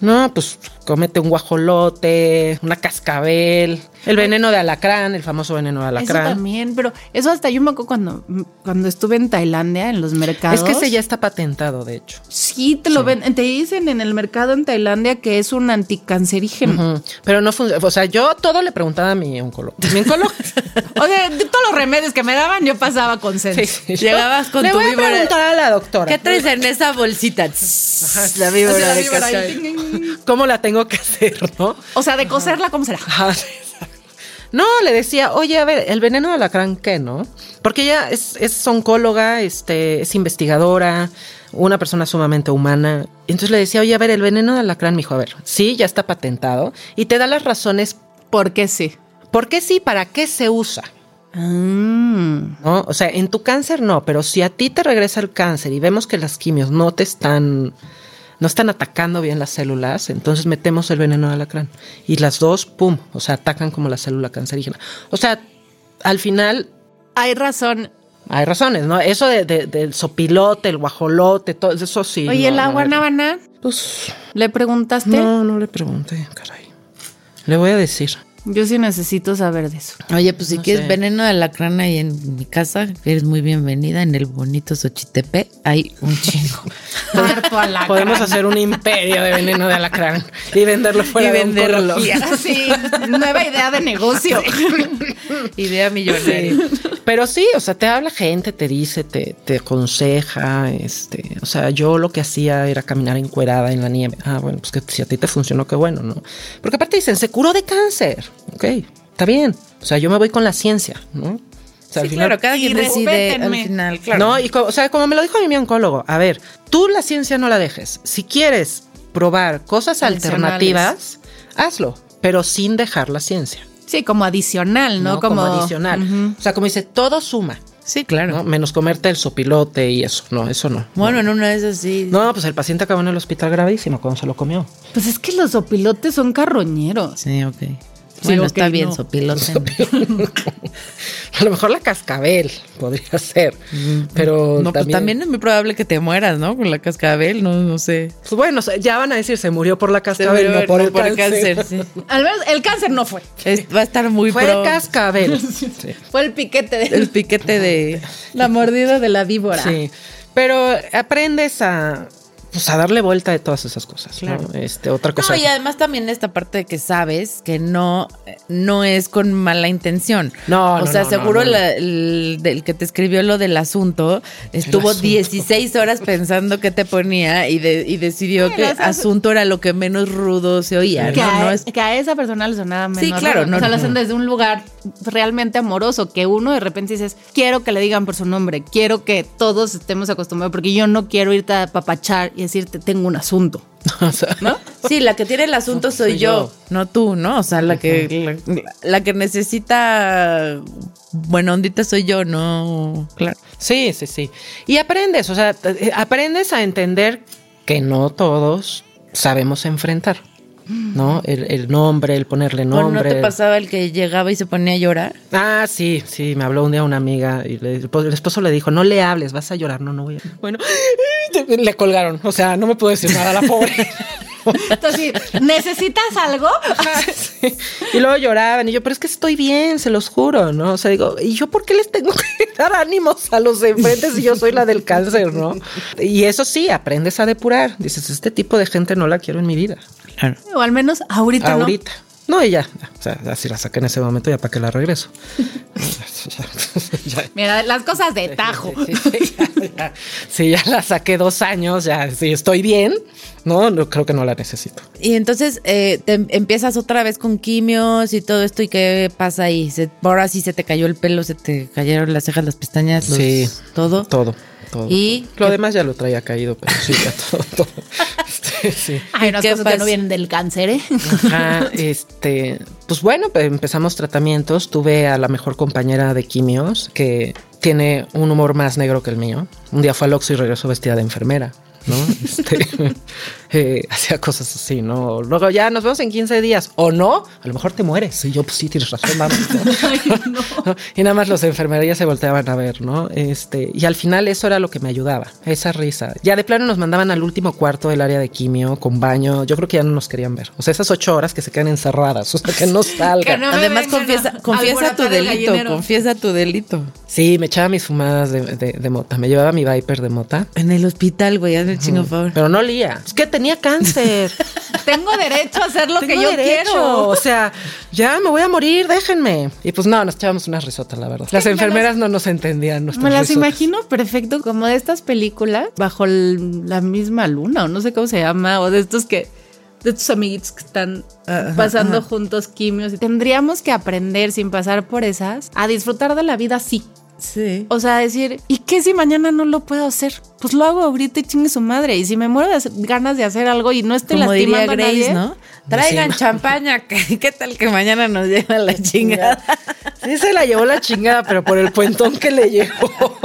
No, pues cómete un guajolote, una cascabel, el veneno de alacrán, el famoso veneno de Eso alacrán. también, pero eso hasta yo me acuerdo cuando, cuando estuve en Tailandia, en los mercados. Es que ese ya está patentado, de hecho. Sí, te lo ven, te dicen en el mercado en Tailandia que es un anticancerígeno. Pero no funciona. O sea, yo todo le preguntaba a mi oncólogo. Mi oncólogo. Oye, de todos los remedios que me daban, yo pasaba con Sí, Llegabas con le tu voy a preguntar a la doctora. ¿Qué traes en esa bolsita? La víbora Así la de víbora ahí, ting, ting. ¿Cómo la tengo que hacer, no? O sea, de coserla, ¿cómo será? No, le decía, oye, a ver, el veneno de alacrán, ¿qué, no? Porque ella es, es oncóloga, este, es investigadora, una persona sumamente humana. Entonces le decía, oye, a ver, el veneno de alacrán, me dijo, a ver, sí, ya está patentado y te da las razones Porque sí. por qué sí, para qué se usa. Mm. ¿no? O sea, en tu cáncer no, pero si a ti te regresa el cáncer y vemos que las quimios no te están, no están atacando bien las células, entonces metemos el veneno de alacrán. Y las dos, pum, o sea, atacan como la célula cancerígena. O sea, al final Hay razón. hay razones, ¿no? Eso de, de- del sopilote, el guajolote, todo eso sí. Oye, no, la no, guanábana, Pues, ¿le preguntaste? no, no le pregunté, caray. Le voy a decir. Yo sí necesito saber de eso. Oye, pues si No quieres sé. veneno de alacrán ahí en mi casa, eres muy bienvenida en el bonito Xochitepe. Hay un chingo. Podemos hacer un imperio de veneno de alacrán y venderlo fuera Y de venderlo. Sí, nueva idea de negocio. Idea millonaria. Pero sí, o sea, te habla gente, te dice, te, te aconseja, este, o sea, yo lo que hacía era caminar encuerada en la nieve. Ah, bueno, pues que si a ti te funcionó, qué bueno, ¿no? Porque aparte dicen, se curó de cáncer, ok, está bien. O sea, yo me voy con la ciencia, ¿no? O sea, Sí, al final- claro, cada quien decide al final, claro. No, y o sea, como me lo dijo a mí mi oncólogo, a ver, tú la ciencia no la dejes. Si quieres probar cosas alternativas, hazlo, pero sin dejar la ciencia. Sí, como adicional, ¿no? ¿no? Como, adicional. O sea, como dice, todo suma. Sí, claro. ¿no? Menos comerte el sopilote y eso. No, eso no. Bueno, en una de esas sí. No, pues el paciente acabó en el hospital gravísimo cuando se lo comió. Pues es que los opilotes son carroñeros. Sí, ok. Bueno, ok, está bien, no. sopilote. A lo mejor la cascabel podría ser. Pero No, pues también es muy probable que te mueras, ¿no? Con la cascabel, no, no sé. Pues bueno, ya van a decir, se murió por la cascabel, no por no el cáncer. sí. Al menos el cáncer no fue. Es- va a estar muy Fue pro. cascabel. Sí. Fue el piquete de El piquete de. la mordida de la víbora. Sí. Pero aprendes a, pues, a darle vuelta de todas esas cosas. Claro. ¿no? Este, otra cosa. No, y además también esta parte de que sabes que no, no es con mala intención. No, O no, sea, no, seguro no, no. la- el, del que te escribió lo del asunto estuvo asunto. 16 horas pensando qué te ponía y, de- y decidió Sí, que las- asunto era lo que menos rudo se oía. Que, No, a, no es. que a esa persona le sonaba menos. Sí, claro, o sea, lo no. hacen desde un lugar realmente amoroso, que uno de repente dices, quiero que le digan por su nombre, quiero que todos estemos acostumbrados, porque yo no quiero irte a papachar y decirte, tengo un asunto. O sea, ¿No? Sí, la que tiene el asunto soy, Soy yo, yo. no tú, ¿no? O sea, la que la, la que necesita buena ondita soy yo, no. Claro. Sí, sí, sí. Y aprendes, o sea, te- aprendes a entender que no todos sabemos enfrentar, ¿no? El, el nombre, el ponerle ¿O no nombre. te pasaba el que llegaba y se ponía a llorar? Ah, sí, sí, me habló un día una amiga y le- el esposo le dijo, no le hables, vas a llorar, no, no voy a... Bueno, le colgaron, o sea, no me puedo decir nada a la pobre. Entonces, ¿necesitas algo? Sí. Y luego lloraban y yo, pero es que estoy bien, se los juro, ¿no? O sea, digo, ¿y yo por qué les tengo que dar ánimos a los de enfrente si yo soy la del cáncer, ¿no? Y eso sí, aprendes a depurar. Dices, este tipo de gente no la quiero en mi vida. Claro. O al menos ahorita, no. Ahorita. No, y ya, o sea, así la saqué en ese momento, ya para que la regreso. Ya- Mira, las cosas de tajo. Sí, sí, ya, ya. Ya la saqué dos años, ya, sí, estoy bien, ¿no? no creo que no la necesito. Y entonces eh, te em- empiezas otra vez con quimios y todo esto. ¿Y qué pasa ahí? Se- ahora sí se te cayó el pelo, se te cayeron las cejas, las pestañas, los- Sí. todo. Todo, todo. ¿Y Lo demás ya lo traía caído, pero sí, ya todo, todo. Este, sí. Hay unas ¿Qué cosas que no vienen del cáncer, ¿eh? Ajá, este, pues bueno, pues empezamos tratamientos. Tuve a la mejor compañera de quimios que tiene un humor más negro que el mío. Un día fue al Oxxo y regresó vestida de enfermera. ¿no? Este, eh, hacía cosas así, ¿no? Luego ya nos vemos en 15 días. O no, a lo mejor te mueres. Y yo, pues sí, tienes razón, vamos. ¿no? Y nada más los de enfermería se volteaban a ver, ¿no? Este, y al final eso era lo que me ayudaba, esa risa. Ya de plano nos mandaban al último cuarto del área de quimio con baño. Yo creo que ya no nos querían ver. O sea, esas ocho horas que se quedan encerradas, o sea, que no salgan. Que no me Además, confiesa, confiesa tu delito, confiesa tu delito. Sí, me echaba mis fumadas de, de- de mota. Me llevaba mi Viper de mota. En el hospital, güey, hazme el chingo favor. Pero no olía. Es que tenía cáncer. Tengo derecho a hacer lo que yo derecho. quiero. O sea, ya me voy a morir, déjenme. Y pues no, nos echábamos unas risotas, la verdad. Las enfermeras no nos entendían. Me las risotas. imagino perfecto como de estas películas bajo el- la misma luna o no sé cómo se llama o de estos que de estos amiguitos que están Ajá, pasando ajá. juntos quimios tendríamos que aprender sin pasar por esas a disfrutar de la vida así. Sí. O sea, decir, ¿y qué si mañana no lo puedo hacer? Pues lo hago ahorita y chingue su madre. Y si me muero de ganas de hacer algo y no estoy Como diría lastimando a Grace, nadie, ¿no? Traigan Sí. champaña, que- ¿qué tal que mañana nos lleva la chingada? Sí, se la llevó la chingada, pero por el puentón que le llevó.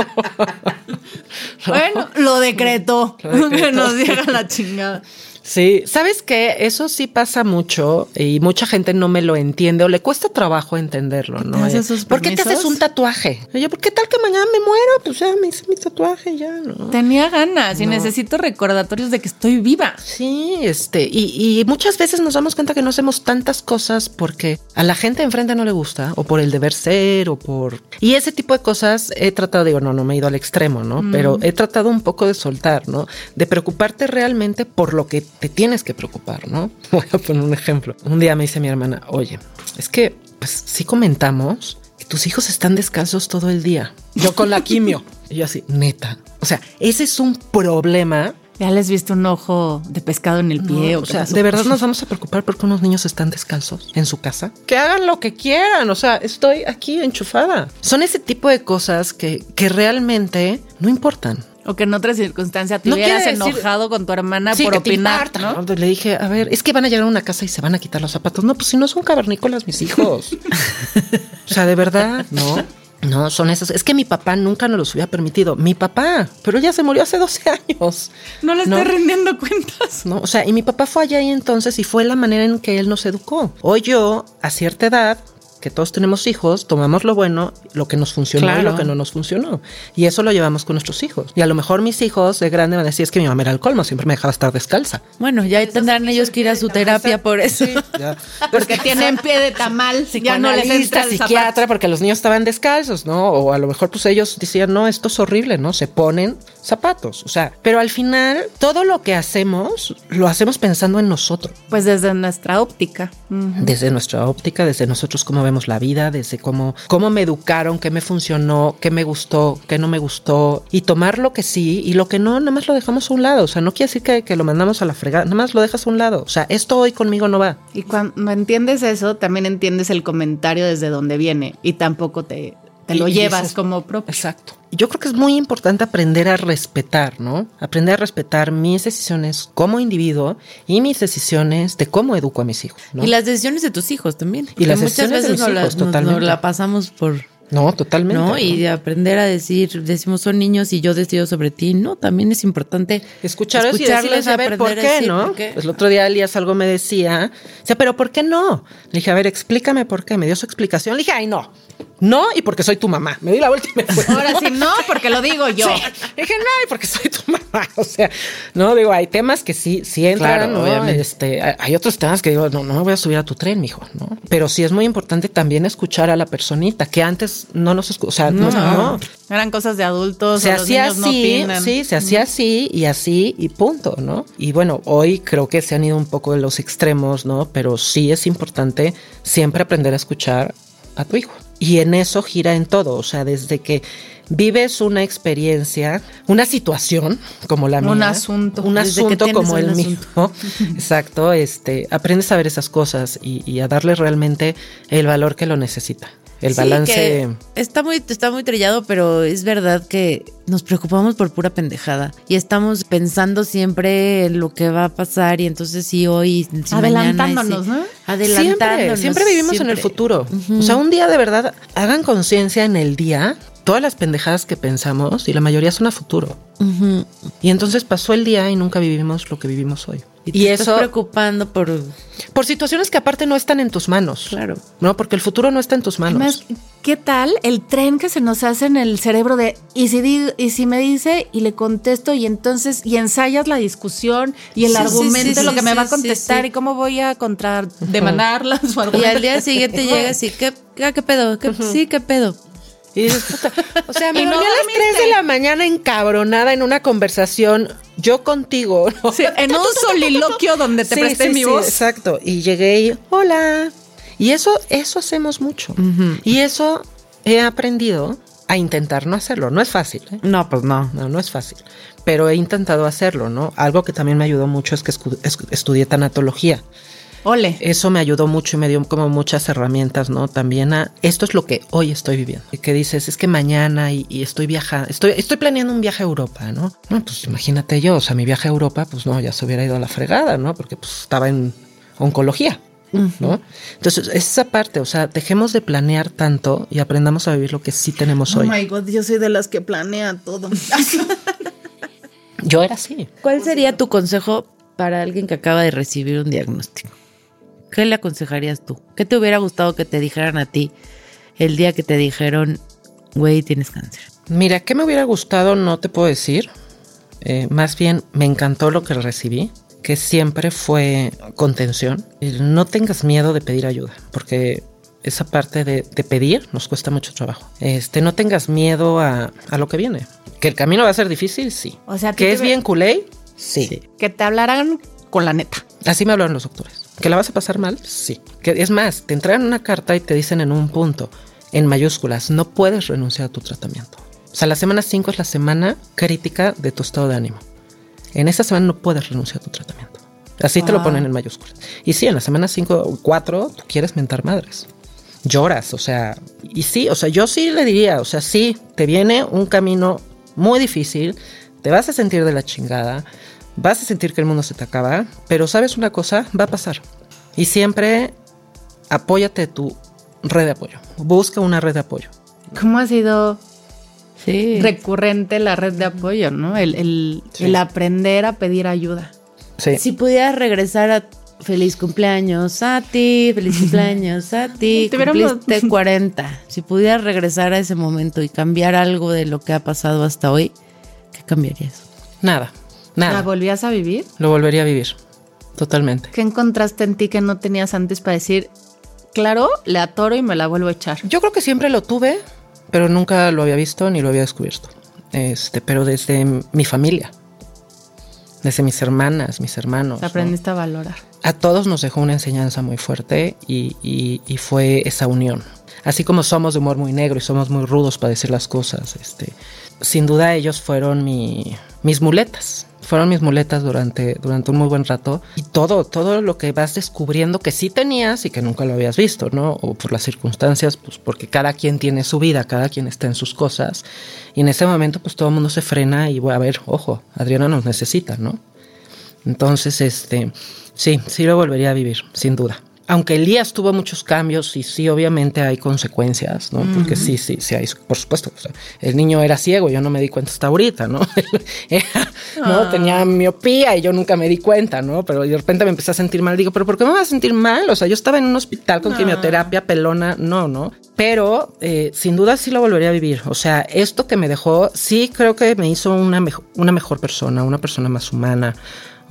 Bueno, lo decretó. Lo decretó. que nos diera la chingada. Sí, ¿sabes qué? Eso sí pasa mucho y mucha gente no me lo entiende o le cuesta trabajo entenderlo, ¿no? sus ¿Por qué te haces un tatuaje? Yo, ¿por qué tal que mañana me muero? Pues ya me hice mi tatuaje, ya, ¿no? Tenía ganas y necesito recordatorios de que estoy viva. Sí, este, y, y muchas veces nos damos cuenta que no hacemos tantas cosas porque a la gente enfrente no le gusta, o por el deber ser, o por... Y ese tipo de cosas he tratado, digo, no, no me he ido al extremo, ¿no? Pero he tratado un poco de soltar, ¿no? De preocuparte realmente por lo que te tienes que preocupar, ¿no? Voy a poner un ejemplo. Un día me dice mi hermana, oye, es que, pues sí comentamos que tus hijos están descalzos todo el día. Yo con la quimio. Y yo así, neta. O sea, ese es un problema Ya les viste un ojo de pescado en el pie. no, o sea? ¿de verdad nos vamos a preocupar porque unos niños están descalzos en su casa? Que hagan lo que quieran, o sea, estoy aquí enchufada. Son ese tipo de cosas que, que realmente no importan. O que en otra circunstancia te No hubieras decir- enojado con tu hermana Sí, por que opinar, ¿no? ¿no? Le dije, a ver, es que van a llegar a una casa y se van a quitar los zapatos. No, pues si no son cavernícolas mis hijos. o sea, de verdad, no. No, son esas. Es que mi papá nunca nos los hubiera permitido. Mi papá, pero ya se murió hace 12 años. No le No. estoy rindiendo cuentas. ¿no? O sea, y mi papá fue allá y entonces y fue la manera en que él nos educó. Hoy yo, a cierta edad, que todos tenemos hijos, tomamos lo bueno, lo que nos funcionó y lo que no nos funcionó. Y eso lo llevamos con nuestros hijos. Y a lo mejor mis hijos de grande van a decir, es que mi mamá era el colmo, siempre me dejaba estar descalza. Bueno, ya tendrán ellos que ir a su terapia por eso. Porque tienen pie de tamal, ya no les entra el psiquiatra, porque los niños estaban descalzos, ¿no? O a lo mejor pues ellos decían, no, esto es horrible, ¿no? Se ponen zapatos, o sea, pero al final todo lo que hacemos lo hacemos pensando en nosotros. Pues desde nuestra óptica. Desde nuestra óptica, desde nosotros cómo vemos la vida, desde cómo, cómo me educaron, qué me funcionó, qué me gustó, qué no me gustó, y tomar lo que sí y lo que no, nada más lo dejamos a un lado. O sea, no quiere decir que, que lo mandamos a la fregada, nada más lo dejas a un lado. O sea, esto hoy conmigo no va. Y cuando entiendes eso, también entiendes el comentario desde donde viene y tampoco te, te lo Y- llevas dices, como propio. Exacto. Yo creo que es muy importante aprender a respetar, ¿no? Aprender a respetar mis decisiones como individuo y mis decisiones de cómo educo a mis hijos, ¿no? Y las decisiones de tus hijos también. Y las Porque muchas decisiones de veces no la, totalmente. la pasamos por... No, totalmente. ¿no? Y de aprender a decir, decimos son niños y yo decido sobre ti, ¿no? También es importante Escucharlos y decirles, a ver, ¿por a qué, decir no? por qué. Pues el otro día Elías algo me decía, o sea, pero ¿por qué no? Le dije, a ver, explícame por qué. Me dio su explicación. Le dije, ay, no. No, y porque soy tu mamá. Me di la vuelta y me fui. Ahora sí, no, porque lo digo yo. Sí. Dije, no, y porque soy tu mamá. O sea, no, digo, hay temas que sí, sí entran, Claro, ¿no? obviamente. Este, hay- otros temas que digo, no, no me voy a subir a tu tren, mijo, ¿no? Pero sí es muy importante también escuchar a la personita, que antes no nos escuchaba, o sea, no, No. no. Eran cosas de adultos, se hacía no así, opinan. sí, se hacía así y así y punto, ¿no? Y bueno, hoy creo que se han ido un poco de los extremos, ¿no? Pero sí es importante siempre aprender a escuchar a tu hijo. Y en eso gira en todo, o sea, desde que vives una experiencia, una situación como la mía, Un asunto. un asunto como el mío, exacto, este, aprendes a ver esas cosas y, y a darle realmente el valor que lo necesita, el Sí, balance. que está muy, está muy trillado, pero es verdad que nos preocupamos por pura pendejada y estamos pensando siempre en lo que va a pasar y entonces sí hoy, Adelantándonos, mañana, ¿no? Adelantándonos. Siempre, siempre vivimos en el futuro. O sea, un día de verdad, hagan conciencia en el día, todas las pendejadas que pensamos y la mayoría son a futuro. Ujú. Y entonces pasó el día y nunca vivimos lo que vivimos hoy. Y, te Y estás eso preocupando por... por situaciones que aparte no están en tus manos. Claro. No, porque el futuro no está en tus manos. Además, ¿qué tal el tren que se nos hace en el cerebro de y si digo, y si me dice y le contesto y entonces y ensayas la discusión y el Sí, sí, argumento sí, lo que me va a contestar y cómo voy a contrademandarla su Y argumento. al día siguiente llegas y ¿qué, ah, ¿qué pedo? ¿Qué- Sí, ¿qué pedo? Y dices, puta, o sea, me no a las dormiste. 3 de la mañana encabronada en una conversación, yo contigo. ¿no? Sí, en un soliloquio donde te Sí, presté sí, mi sí, voz. exacto. Y llegué y, hola. Y eso, eso hacemos mucho. Y eso he aprendido a intentar no hacerlo. No es fácil, ¿eh? No, pues no. No, no es fácil. Pero he intentado hacerlo, ¿no? Algo que también me ayudó mucho es que estudié tanatología. Ole. Eso me ayudó mucho y me dio como muchas herramientas, ¿no? También a esto es lo que hoy estoy viviendo. Y que dices, es que mañana y, y estoy viajando, estoy, estoy planeando un viaje a Europa, ¿no? No, pues imagínate yo, o sea, mi viaje a Europa, pues no, ya se hubiera ido a la fregada, ¿no? Porque pues estaba en oncología. ¿No? Entonces, esa parte, o sea, dejemos de planear tanto y aprendamos a vivir lo que sí tenemos Oh hoy. my god, yo soy de las que planea todo. Yo era así. ¿Cuál sería tu consejo para alguien que acaba de recibir un diagnóstico? ¿Qué le aconsejarías tú? ¿Qué te hubiera gustado que te dijeran a ti el día que te dijeron, güey, tienes cáncer? Mira, ¿qué me hubiera gustado? No te puedo decir. Eh, más bien, me encantó lo que recibí, que siempre fue contención. No tengas miedo de pedir ayuda, porque esa parte de, de pedir nos cuesta mucho trabajo. Este, no tengas miedo a, a lo que viene. Que el camino va a ser difícil, sí. O sea, que es bien culé, sí. que te hablaran con la neta. Así me hablaron los doctores. ¿Que la vas a pasar mal? Sí. Que es más, te entregan una carta y te dicen en un punto, en mayúsculas, no puedes renunciar a tu tratamiento. O sea, la semana 5 es la semana crítica de tu estado de ánimo. En esa semana no puedes renunciar a tu tratamiento. Así te lo Ah. ponen en mayúsculas. Y sí, en la semana 5 o 4 tú quieres mentar madres. Lloras, o sea, y sí, o sea, yo sí le diría, o sea, sí, te viene un camino muy difícil te vas a sentir de la chingada, vas a sentir que el mundo se te acaba, pero sabes una cosa, va a pasar. Y siempre apóyate tu red de apoyo. Busca una red de apoyo. ¿Cómo ha sido Sí. recurrente la red de apoyo, no? El, el- Sí. el aprender a pedir ayuda. Sí. Si pudieras regresar a feliz cumpleaños a ti, feliz cumpleaños a ti, cumpliste 40. Si pudieras regresar a ese momento y cambiar algo de lo que ha pasado hasta hoy, ¿qué cambiarías? Nada, ¿La volvías a vivir? Lo volvería a vivir. Totalmente. ¿Qué encontraste en ti que no tenías antes para decir, claro, le atoro y me la vuelvo a echar? Yo creo que siempre lo tuve, pero nunca lo había visto ni lo había descubierto. Este, pero desde mi familia, desde mis hermanas, mis hermanos. Te ¿no? aprendiste a valorar. A todos nos dejó una enseñanza muy fuerte y, y- y fue esa unión. Así como somos de humor muy negro y somos muy rudos para decir las cosas, este, sin duda ellos fueron mi- mis muletas. Fueron mis muletas durante, durante un muy buen rato. Y todo, todo lo que vas descubriendo que sí tenías y que nunca lo habías visto, ¿no? O por las circunstancias, pues porque cada quien tiene su vida, cada quien está en sus cosas. Y en ese momento, pues todo el mundo se frena y, a ver, ojo, Adriana nos necesita, ¿no? Entonces, este, sí, sí lo volvería a vivir, sin duda. Aunque Elías tuvo muchos cambios y sí, obviamente hay consecuencias, ¿no? Porque sí, sí, sí hay, por supuesto. o sea, el niño era ciego, yo no me di cuenta hasta ahorita, ¿no? Era- ¿no? Tenía miopía y yo nunca me di cuenta, ¿no? Pero de repente me empecé a sentir mal. Digo, ¿pero por qué me voy a sentir mal? O sea, yo estaba en un hospital con quimioterapia, pelona, no, ¿no? Pero eh, sin duda sí lo volvería a vivir. O sea, esto que me dejó, sí creo que me hizo una, mejo- una mejor persona, una persona más humana,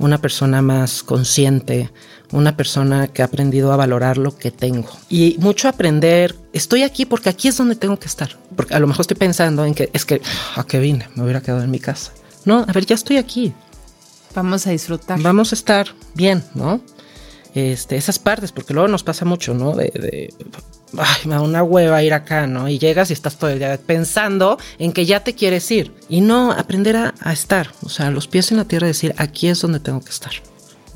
una persona más consciente, una persona que ha aprendido a valorar lo que tengo. Y mucho aprender, estoy aquí porque aquí es donde tengo que estar. Porque a lo mejor estoy pensando en que es que, ¿a qué vine? Me hubiera quedado en mi casa. No, a ver, ya estoy aquí. Vamos a disfrutar. Vamos a estar bien, ¿no? Este, esas partes, porque luego nos pasa mucho, ¿no? De, de, ay, me da una hueva ir acá, ¿no? Y llegas y estás todo el día pensando en que ya te quieres ir. Y no, aprender a, a estar, o sea, los pies en la tierra decir, aquí es donde tengo que estar.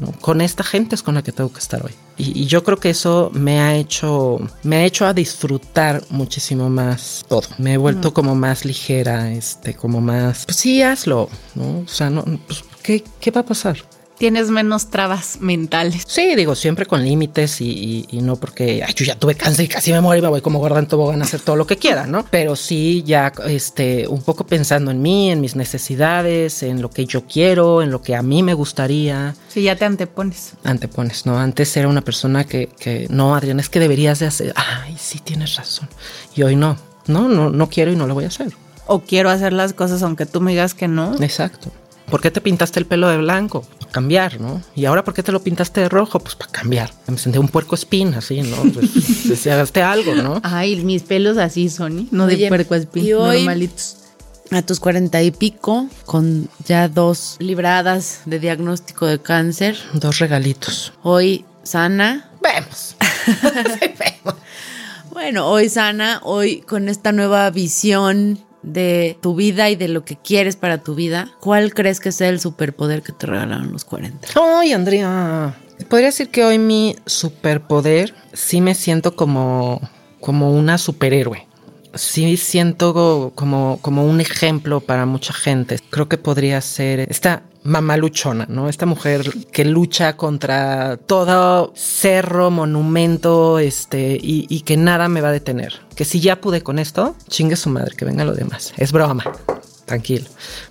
¿No? Con esta gente es con la que tengo que estar hoy. Y, y yo creo que eso me ha hecho, me ha hecho a disfrutar muchísimo más todo. Me he vuelto como más ligera, este, como más, pues sí, hazlo, ¿no? O sea, no, pues, ¿qué, qué va a pasar? Tienes menos trabas mentales. Sí, digo, siempre con límites y, y- y no porque ay, yo ya tuve cáncer y casi me muero y me voy como gorda en tobogán a hacer todo lo que quiera, ¿no? Pero sí ya este, un poco pensando en mí, en mis necesidades, en lo que yo quiero, en lo que a mí me gustaría. Si ya te antepones. Antepones, ¿no? Antes era una persona que, que no, Adriana, es que deberías de hacer. Ay, sí, tienes razón. Y hoy no. No, no, no quiero y no lo voy a hacer. O quiero hacer las cosas aunque tú me digas que no. Exacto. ¿Por qué te pintaste el pelo de blanco? Para cambiar, ¿no? Y ahora, ¿por qué te lo pintaste de rojo? Pues para cambiar. Me senté un puerco espín, así, ¿no? Pues, si hagaste algo, ¿no? Ay, mis pelos así son, no Oye, de puerco espín, y hoy- normalitos. A tus cuarenta y pico, con ya dos libradas de diagnóstico de cáncer, Dos regalitos. hoy sana. Vemos. Sí, vemos. Bueno, hoy sana, hoy con esta nueva visión de tu vida y de lo que quieres para tu vida, ¿cuál crees que sea el superpoder que te regalaron los 40? Ay, Andrea. Podría decir que hoy mi superpoder sí me siento como, como una superhéroe. Sí siento como, como un ejemplo para mucha gente. Creo que podría ser esta mamá luchona, ¿no? Esta mujer que lucha contra todo cerro, monumento, este, y, y que nada me va a detener. Que si ya pude con esto, chingue su madre, que venga lo demás. Es broma tranquilo.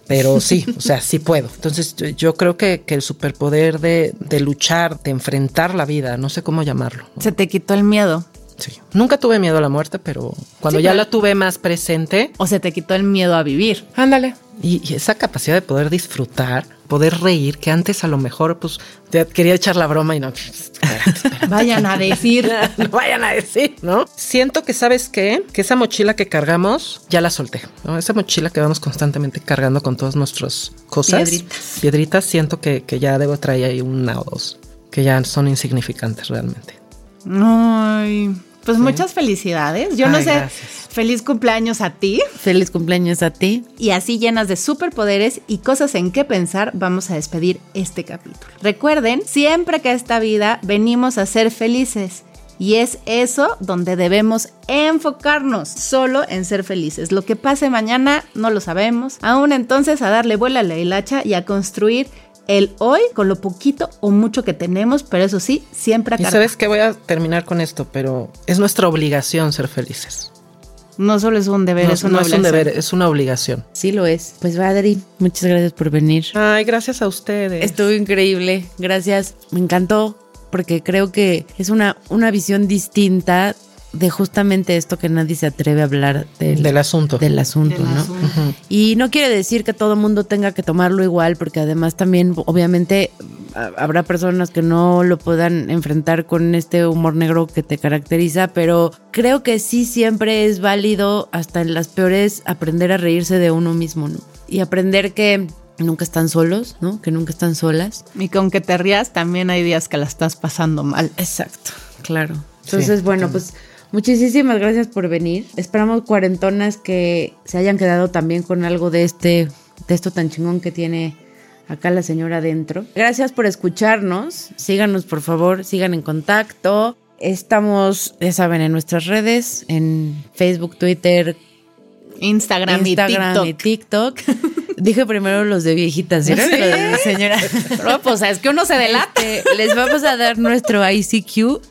Pero sí, o sea, sí puedo. Entonces yo, yo creo que, que el superpoder de, de luchar, de enfrentar la vida, no sé cómo llamarlo. ¿no? Se te quitó el miedo. Sí. Nunca tuve miedo a la muerte, pero cuando Sí, ya pero- la tuve más presente, O se te quitó el miedo a vivir. ándale. Y, y esa capacidad de poder disfrutar, poder reír, que antes a lo mejor pues te quería echar la broma y no. espérate, espérate. Vayan a decir. no vayan a decir, ¿no? Siento que, ¿sabes qué? Que esa mochila que cargamos, ya la solté, ¿no? Esa mochila que vamos constantemente cargando con todas nuestras cosas. Piedritas. Piedritas, siento que, que ya debo traer ahí una o dos, que ya son insignificantes realmente. Ay, pues muchas felicidades. Yo no sé, gracias. feliz cumpleaños a ti. Feliz cumpleaños a ti. Y así llenas de superpoderes y cosas en qué pensar, vamos a despedir este capítulo. Recuerden, siempre que esta vida venimos a ser felices Y es eso donde debemos enfocarnos, solo en ser felices. Lo que pase mañana no lo sabemos. Aún entonces a darle vuela a la hilacha y a construir el hoy con lo poquito o mucho que tenemos, pero eso sí, siempre a Y sabes que voy a terminar con esto, pero es nuestra obligación ser felices. No solo es un deber, No, es una no es un obligación. deber, es una obligación. Sí lo es. Pues Adri, muchas gracias por venir. Ay, gracias a ustedes. Estuvo increíble, gracias. Me encantó porque creo que es una, una visión distinta de justamente esto que nadie se atreve a hablar del, Del asunto. del asunto, Del ¿no? asunto. Y no quiere decir que todo el mundo tenga que tomarlo igual, porque además también, obviamente, a- habrá personas que no lo puedan enfrentar con este humor negro que te caracteriza, pero creo que sí siempre es válido, hasta en las peores, aprender a reírse de uno mismo, ¿no? Y aprender que nunca están solos, ¿no? Que nunca están solas. Y que aunque te rías, también hay días que la estás pasando mal. Exacto, claro. Entonces, bueno, pues muchísimas gracias por venir. Esperamos cuarentonas que se hayan quedado también con algo de este, de esto tan chingón que tiene acá la señora adentro. Gracias por escucharnos. Síganos, por favor, sigan en contacto. Estamos, ya saben, en nuestras redes, en Facebook, Twitter, Instagram, Instagram y y TikTok. Dije primero los de viejitas, ¿sí? De señora. No, pues es que uno se delata. Este, les vamos a dar nuestro ICQ.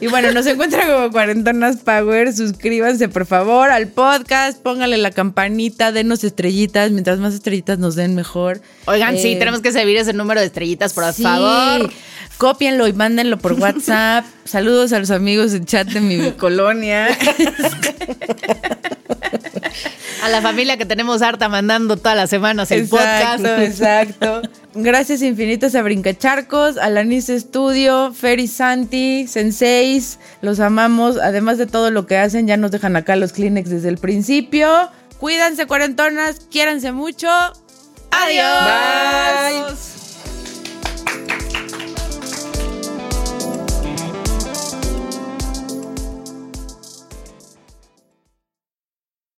y bueno, nos encuentran como Cuarentonas Power. Suscríbanse, por favor, al podcast. Pónganle la campanita, denos estrellitas. Mientras más estrellitas nos den, mejor. Oigan, sí, Eh, tenemos que servir ese número de estrellitas, por sí. favor. Cópienlo y mándenlo por WhatsApp. Saludos a los amigos de chat de mi colonia. A la familia que tenemos harta mandando todas las semanas el Exacto, podcast. exacto. Gracias infinitas a Brincacharcos, a Lanis Studio, Ferry Santi, Senseis, los amamos. Además de todo lo que hacen, ya nos dejan acá los Kleenex desde el principio. Cuídense, cuarentonas, quiéranse mucho. Adiós. Bye.